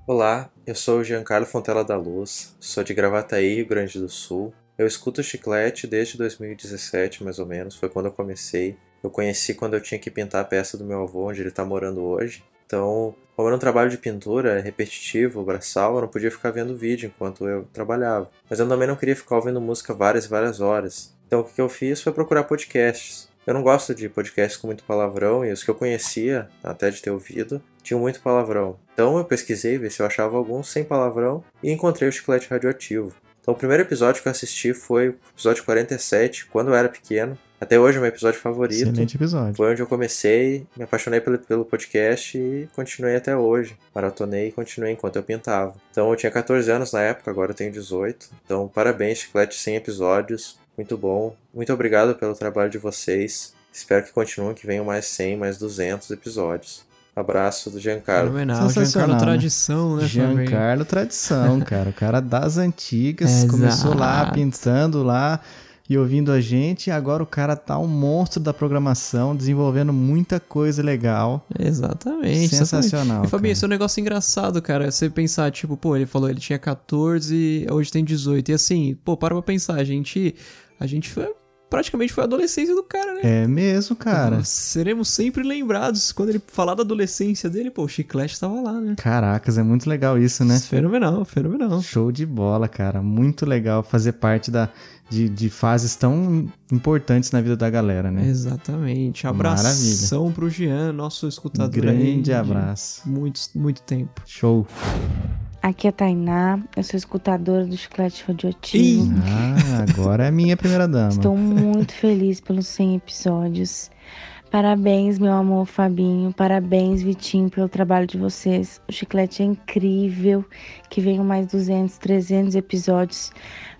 Olá, eu sou o Giancarlo Fontela da Luz, sou de Gravataí, Rio Grande do Sul. Eu escuto chiclete desde 2017, mais ou menos, foi quando eu comecei. Eu conheci quando eu tinha que pintar a peça do meu avô, onde ele está morando hoje. Então, como era um trabalho de pintura repetitivo, braçal, eu não podia ficar vendo vídeo enquanto eu trabalhava. Mas eu também não queria ficar ouvindo música várias e várias horas. Então, o que eu fiz foi procurar podcasts. Eu não gosto de podcasts com muito palavrão e os que eu conhecia, até de ter ouvido, tinham muito palavrão. Então eu pesquisei, ver se eu achava alguns sem palavrão e encontrei o chiclete radioativo. Então o primeiro episódio que eu assisti foi o episódio 47, quando eu era pequeno. Até hoje é meu episódio favorito. Excelente episódio. Foi onde eu comecei, me apaixonei pelo, pelo podcast e continuei até hoje. Maratonei e continuei enquanto eu pintava. Então eu tinha 14 anos na época, agora eu tenho 18. Então parabéns, Chiclete 100 episódios. Muito bom. Muito obrigado pelo trabalho de vocês. Espero que continuem, que venham mais 100, mais 200 episódios. Abraço do Giancarlo. Fenomenal. Giancarlo Tradição, né, Fabinho? Giancarlo Tradição, cara. O cara das antigas. Começou lá pintando lá. E ouvindo a gente. E agora o cara tá um monstro da programação, desenvolvendo muita coisa legal. Exatamente. Sensacional. E Fabinho, esse é um negócio engraçado, cara. Você pensar, tipo, pô, ele falou ele tinha 14, hoje tem 18. E assim, pô, para pra pensar, a gente. A gente foi. Praticamente foi a adolescência do cara, né? É mesmo, cara. Seremos sempre lembrados. Quando ele falar da adolescência dele, pô, o chiclete tava lá, né? Caracas, é muito legal isso, né? Fenomenal, fenomenal. Show de bola, cara. Muito legal fazer parte da, de, de fases tão importantes na vida da galera, né? Exatamente. Abração pro Jean, nosso escutador. Grande aí abraço. Muito, muito tempo. Show. Aqui é a Tainá, eu sou escutadora do Chiclete Radioativo. Ah, agora é minha primeira dama. Estou muito feliz pelos 100 episódios. Parabéns, meu amor Fabinho. Parabéns, Vitinho, pelo trabalho de vocês. O Chiclete é incrível. Que venham mais 200, 300 episódios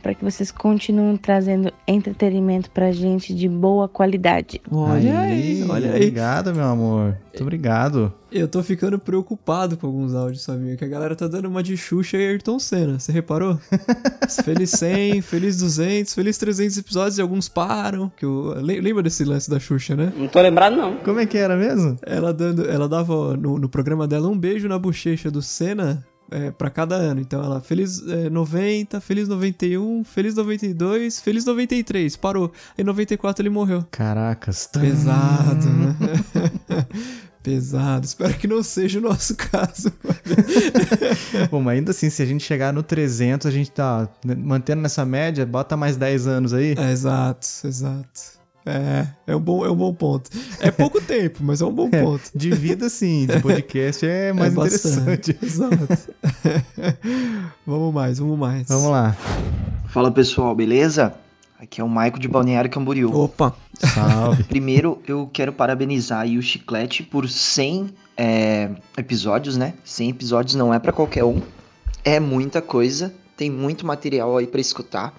para que vocês continuem trazendo entretenimento pra gente de boa qualidade. Olha aí, olha aí. Obrigado, meu amor. Muito obrigado. Eu tô ficando preocupado com alguns áudios, sabia? Que a galera tá dando uma de Xuxa e Ayrton Senna. Você reparou? feliz 100, feliz 200, feliz 300 episódios e alguns param. Que eu... Le- Lembra desse lance da Xuxa, né? Não tô lembrado, não. Como é que era mesmo? Ela dando, ela dava no, no programa dela um beijo na bochecha do Senna é, para cada ano. Então ela feliz é, 90, feliz 91, feliz 92, feliz 93, parou. Em 94 ele morreu. Caracas. Pesado, né? Pesado. Espero que não seja o nosso caso. Bom, mas ainda assim, se a gente chegar no 300, a gente tá né, mantendo nessa média, bota mais 10 anos aí. É, exato, exato. É, é um bom, é um bom ponto. É pouco tempo, mas é um bom É, ponto. de vida, sim. De podcast é mais bastante, interessante. Exato. vamos mais, vamos mais. Vamos lá. Fala pessoal, beleza? Aqui é o Maico de Balneário Camboriú. Opa! Salve. Primeiro, eu quero parabenizar aí o Chiclete por 100 é, episódios, né? 100 episódios não é pra qualquer um. É muita coisa, tem muito material aí pra escutar.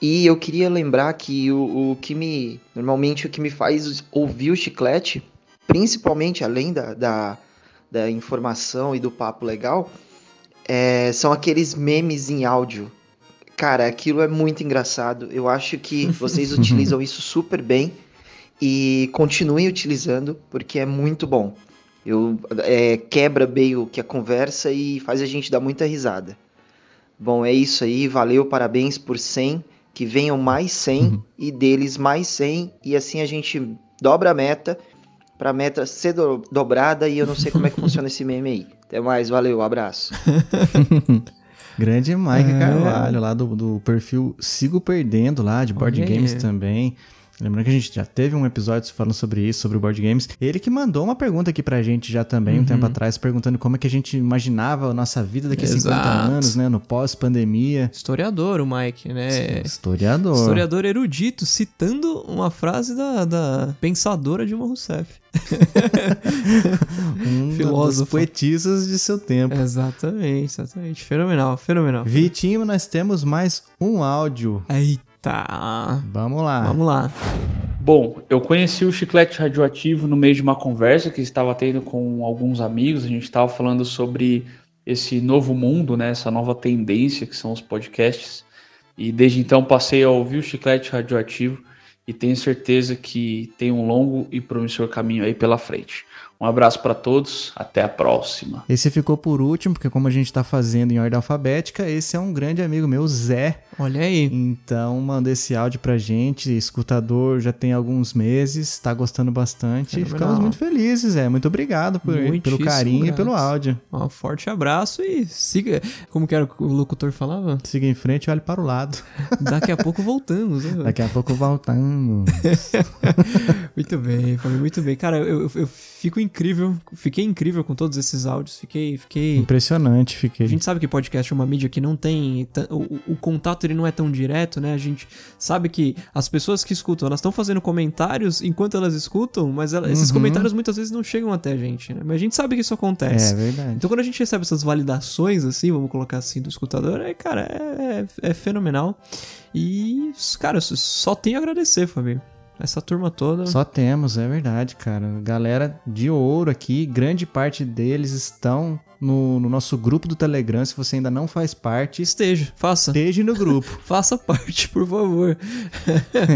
E eu queria lembrar que o, o que me. Normalmente o que me faz ouvir o chiclete, principalmente além da, da, da informação e do papo legal, é, são aqueles memes em áudio. Cara, aquilo é muito engraçado. Eu acho que vocês utilizam isso super bem e continuem utilizando porque é muito bom. Eu, é, quebra meio que a conversa e faz a gente dar muita risada. Bom, é isso aí. Valeu, parabéns por 100. Que venham mais 100 e deles mais 100 e assim a gente dobra a meta pra meta ser do- dobrada e eu não sei como é que funciona esse meme aí. Até mais, valeu, abraço. Grande Mike É. Carvalho, lá do, do perfil Sigo Perdendo, lá de board games também. Lembrando que a gente já teve um episódio falando sobre isso, sobre board games. Ele que mandou uma pergunta aqui pra gente já também, um Uhum. tempo atrás, perguntando como é que a gente imaginava a nossa vida daqui a 50 Exato. anos, né? No pós-pandemia. Historiador, o Mike, né? Historiador. Historiador erudito, citando uma frase da, da pensadora Dilma Rousseff. Um Filósofo. dos poetisas de seu tempo. Exatamente, exatamente. Fenomenal, fenomenal. Vitinho, nós temos mais um áudio. Eita. Vamos lá. Vamos lá. Bom, eu conheci o chiclete radioativo no meio de uma conversa que estava tendo com alguns amigos. A gente estava falando sobre esse novo mundo, né, essa nova tendência que são os podcasts. E desde então passei a ouvir o chiclete radioativo e tenho certeza que tem um longo e promissor caminho aí pela frente. Um abraço para todos, até a próxima. Esse ficou por último, porque como a gente tá fazendo em ordem alfabética, esse é um grande amigo meu, Zé. Olha aí. Então, manda esse áudio pra gente, escutador já tem alguns meses, tá gostando bastante. E Fenomenal. ficamos muito felizes, Zé. Muito obrigado por, pelo carinho e grato. pelo áudio. Um forte abraço e siga. Como que era que o locutor falava? Siga em frente e olhe para o lado. Daqui a pouco voltamos. Né? Daqui a pouco voltando. muito bem, Fábio, muito bem. Cara, eu, eu- eu fico incrível, fiquei incrível com todos esses áudios. Fiquei, fiquei. Impressionante, fiquei. A gente sabe que podcast é uma mídia que não tem. o- o contato ele não é tão direto, né? A gente sabe que as pessoas que escutam, elas estão fazendo comentários enquanto elas escutam, mas ela- esses Uhum. comentários muitas vezes não chegam até a gente, né? Mas a gente sabe que isso acontece. É verdade. Então quando a gente recebe essas validações, assim, vamos colocar assim, do escutador, é, cara, é, é- é fenomenal. E, cara, só tenho a agradecer, Fabinho. Essa turma toda. Só temos, é verdade, cara. Galera de ouro aqui, grande parte deles estão no, no nosso grupo do Telegram. Se você ainda não faz parte, esteja, faça. Esteja no grupo. faça parte, por favor.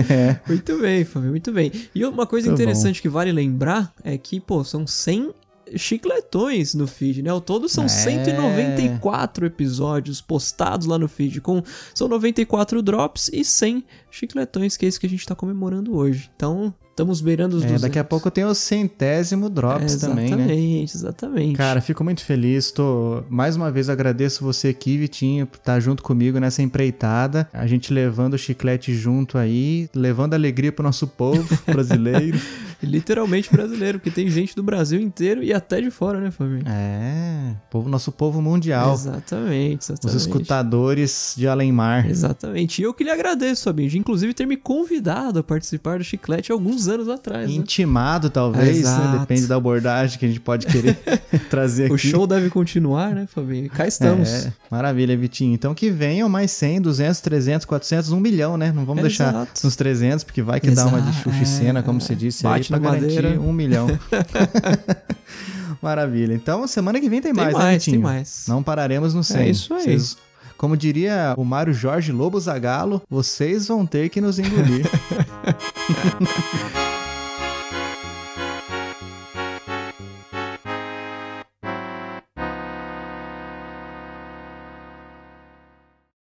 É. Muito bem, Fábio, muito bem. E uma coisa Muito interessante que vale lembrar é que, pô, são 100 chicletões no feed, né? Ao todo são É. 194 episódios postados lá no feed, com são 94 drops e 100 chicletões, que é isso que a gente tá comemorando hoje. Então, estamos beirando os É, 200. daqui a pouco tem o centésimo drops É, também, né? Exatamente, exatamente. Cara, fico muito feliz. Tô mais uma vez agradeço você aqui, Vitinho, por estar junto comigo nessa empreitada. A gente levando o chiclete junto aí, levando alegria pro nosso povo brasileiro. Literalmente brasileiro, porque tem gente do Brasil inteiro e até de fora, né, Fabinho? É, povo, nosso povo mundial. Exatamente, Os exatamente. escutadores de Além-Mar. Exatamente. E eu que lhe agradeço, Fabinho, de inclusive ter me convidado a participar do Chiclete alguns anos atrás. né? Intimado, talvez, né? Exato. Depende da abordagem que a gente pode querer trazer aqui. O show deve continuar, né, Fabinho? Cá estamos. É, maravilha, Vitinho. Então que venham mais 100, 200, 300, 400, 1 milhão, né? Não vamos deixar Exato. nos 300, porque vai que dá uma de Exato, chuficena, é. como você disse Bate aí, pra na garantir madeira. um milhão. Maravilha. Então, semana que vem tem, Tem mais, né, mais, tem Vitinho? mais. Não pararemos no 100. É isso aí. Vocês- como diria o Mário Jorge Lobo Zagalo, vocês vão ter que nos engolir.